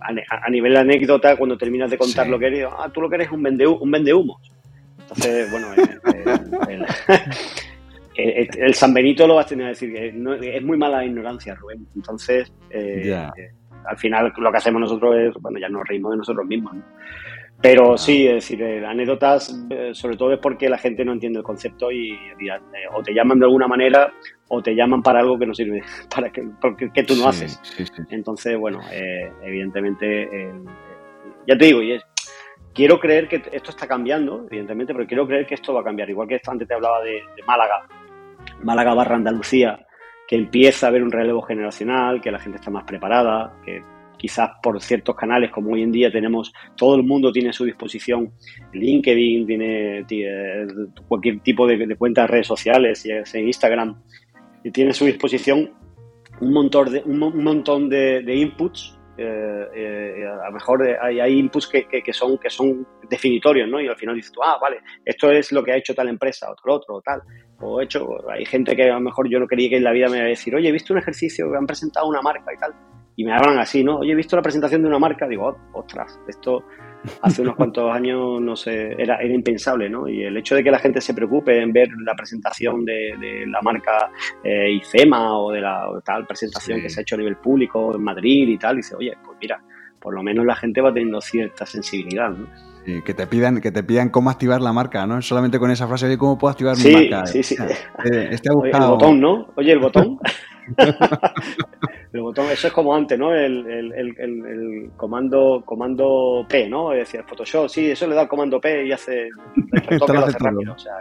a, nivel de anécdota, cuando terminas de contar lo que eres, ah, tú lo que eres un vende, un vende humos. Entonces, bueno, el, San Benito lo vas a tener que decir, que es muy mala ignorancia, Rubén. Entonces, al final lo que hacemos nosotros es, bueno, ya nos reímos de nosotros mismos, Pero sí, es decir, eh, anécdotas, eh, sobre todo es porque la gente no entiende el concepto y, eh, o te llaman de alguna manera o te llaman para algo que no sirve, para que, que tú no haces. Entonces, bueno, evidentemente, ya te digo, y es, quiero creer que esto está cambiando, evidentemente, pero quiero creer que esto va a cambiar. Igual que antes te hablaba de, de Málaga, Málaga barra Andalucía, que empieza a haber un relevo generacional, que la gente está más preparada, que quizás por ciertos canales como hoy en día tenemos, todo el mundo tiene a su disposición LinkedIn, tiene, cualquier tipo de, de redes sociales, Instagram, y tiene a su disposición un montón de, un, montón de, inputs. Eh, eh, a lo mejor hay, hay inputs que, que, son, que son definitorios, ¿no? Y al final dices tú, ah, vale, esto es lo que ha hecho tal empresa, otro, otro, tal o hecho, hay gente que a lo mejor yo no quería que en la vida me iba a decir, oye, he visto un ejercicio que han presentado una marca y tal, y me hablan así, ¿no? Oye, he visto la presentación de una marca, digo, oh, ostras, esto hace unos cuantos años, no sé, era, era impensable, ¿no? Y el hecho de que la gente se preocupe en ver la presentación de, la marca eh, IFEMA o de la tal presentación que se ha hecho a nivel público en Madrid y tal, dice, oye, pues mira, por lo menos la gente va teniendo cierta sensibilidad, ¿no? que te pidan, que te pidan cómo activar la marca, ¿no? Solamente con esa frase de cómo puedo activar mi marca. Sí, sí, sí. Eh, este Oye, el botón, ¿no? Oye, el botón. botón, eso es como antes, ¿no? El, el, el, comando, comando P, ¿no? Es decir, Photoshop, sí, eso le da el comando P y hace, el toque lo hace rápido. O sea,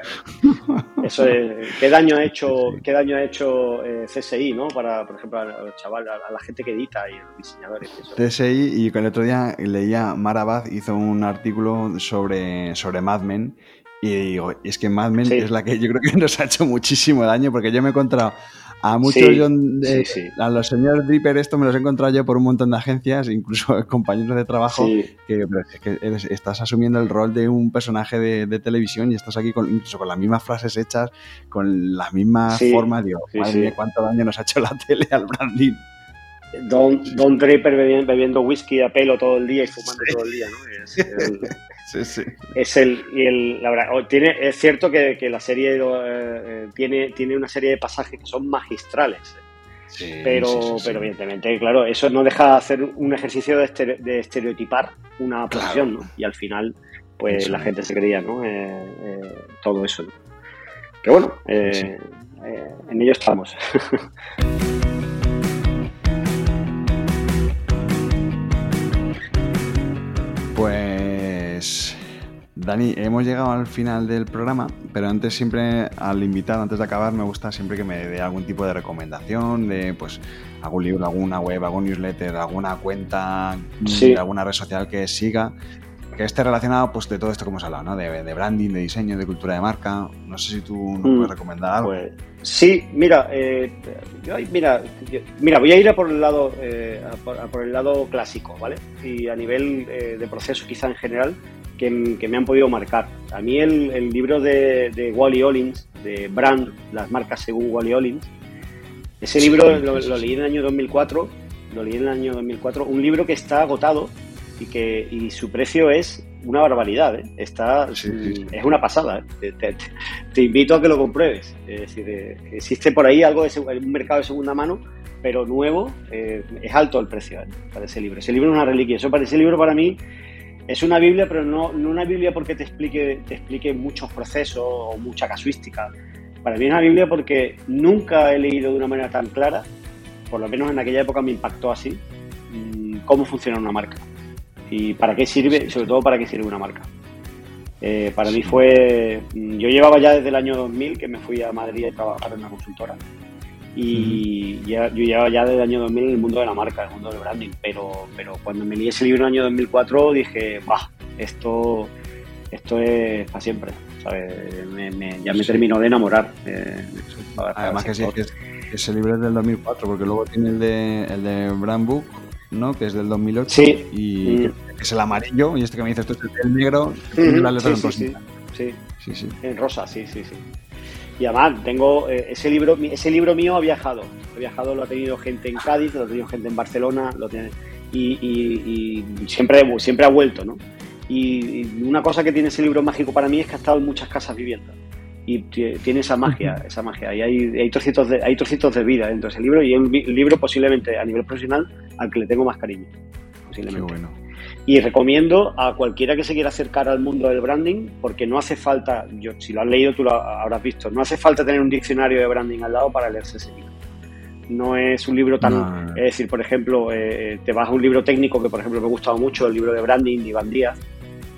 eso es, ¿qué daño ha hecho, qué daño ha hecho eh, CSI, ¿no? Para, por ejemplo, a, chaval, a, la gente que edita y a los diseñadores. CSI, y con el otro día leía, Marabaz hizo un artículo sobre, sobre Mad Men y digo, es que Mad Men es la que yo creo que nos ha hecho muchísimo daño porque yo me he encontrado a muchos, a los señores Dripper, esto me los he encontrado yo por un montón de agencias, incluso compañeros de trabajo, que, estás asumiendo el rol de un personaje de, televisión y estás aquí con, incluso con las mismas frases hechas, con la misma forma. Digo, madre mía, cuánto daño nos ha hecho la tele al branding. Don, Don Draper bebiendo, whisky a pelo todo el día y fumando todo el día, ¿no? Sí, sí. Es el, y el, la verdad, tiene, es cierto que, la serie eh, tiene, tiene una serie de pasajes que son magistrales. pero, pero evidentemente, claro, eso no deja de hacer un ejercicio de, estereotipar una posición, ¿no? Y al final, pues la gente se creía, ¿no? Eh, eh, todo eso. ¿no? Que bueno, en ello estamos. Dani, hemos llegado al final del programa, pero antes siempre al invitado, antes de acabar, me gusta siempre que me dé algún tipo de recomendación de pues algún libro, alguna web, algún newsletter, alguna cuenta, alguna red social que siga que esté relacionado pues de todo esto que hemos hablado, ¿no? De, branding, de diseño, de cultura de marca. No sé si tú nos mm, puedes recomendar algo. Pues, sí, mira, eh, mira, mira, voy a ir a por el lado, eh, por, el lado clásico, ¿vale? Y a nivel eh, de proceso, quizá en general, que, me han podido marcar. A mí el, libro de, Wally Ollins, de Brand, las marcas según Wally Ollins, ese libro lo, lo, leí en el año 2004, lo leí en el año 2004, un libro que está agotado y que y su precio es una barbaridad, ¿eh? Está, es una pasada. ¿eh? Te, invito a que lo compruebes. Es decir, eh, existe por ahí algo de un mercado de segunda mano, pero nuevo, eh, es alto el precio para ese libro. Ese libro es una reliquia. Eso para ese libro para mí es una Biblia, pero no, no una Biblia porque te explique, te explique muchos procesos o mucha casuística. Para mí es una Biblia porque nunca he leído de una manera tan clara, por lo menos en aquella época me impactó así, mm, cómo funciona una marca y para qué sirve, sobre todo para qué sirve una marca. Eh, para mí fue, mm, yo llevaba ya desde el año 2000 que me fui a Madrid a trabajar en una consultora y yo llevaba ya desde el año 2000 en el mundo de la marca, en el mundo del branding, pero, pero cuando me leí ese libro en el año 2004 dije, bah, esto, esto es para siempre, ¿sabes? ya me terminó de enamorar. Eh, Además que sí, que ese libro es del 2004, porque luego tiene el de, el de Brand Book, ¿no? Que es del 2008. Sí. Y mm. es el amarillo. Y este que me dices tú es el negro. sí, sí, sí, sí, En rosa, sí, sí, sí. Y además tengo eh, ese libro, ese libro mío ha viajado. Ha viajado, lo ha tenido gente en Cádiz, lo ha tenido gente en Barcelona, lo tiene, y, siempre, siempre ha vuelto, ¿no? Y, y, una cosa que tiene ese libro mágico para mí es que ha estado en muchas casas viviendo y tiene esa magia, esa magia. Y hay, hay, trocitos de, hay trocitos de vida dentro de ese libro y es un libro posiblemente a nivel profesional al que le tengo más cariño. Posiblemente. bueno. Y recomiendo a cualquiera que se quiera acercar al mundo del branding, porque no hace falta, yo si lo has leído tú lo habrás visto, no hace falta tener un diccionario de branding al lado para leerse ese libro. No es un libro tan, es decir, por ejemplo, eh, te vas a un libro técnico que por ejemplo me ha gustado mucho, el libro de branding de Iván Díaz,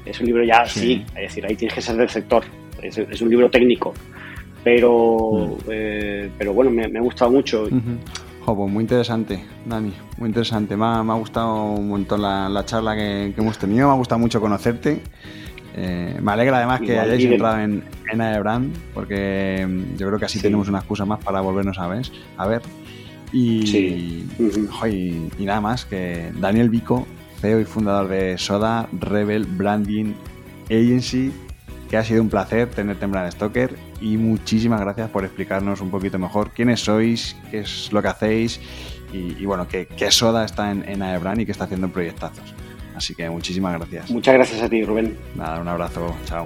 es un libro ya sí, es decir, ahí tienes que ser del sector, es, un libro técnico, pero, mm. eh, pero bueno, me, ha gustado mucho. Pues muy interesante, Dani, muy interesante. Me ha, gustado un montón la, charla que, hemos tenido, me ha gustado mucho conocerte. Eh, me alegra además que hayáis entrado en, en Aebrand, porque mm, yo creo que así tenemos una excusa más para volvernos a ver. A ver. Y, y, nada más, que Daniel Vico, CEO y fundador de Soda Rebel Branding Agency, que ha sido un placer tenerte en Brand Stoker y muchísimas gracias por explicarnos un poquito mejor quiénes sois, qué es lo que hacéis y, bueno, qué, Soda está en, en Aebrand y qué está haciendo proyectazos. Así que muchísimas gracias. Muchas gracias a ti, Rubén. Nada, un abrazo. Chao.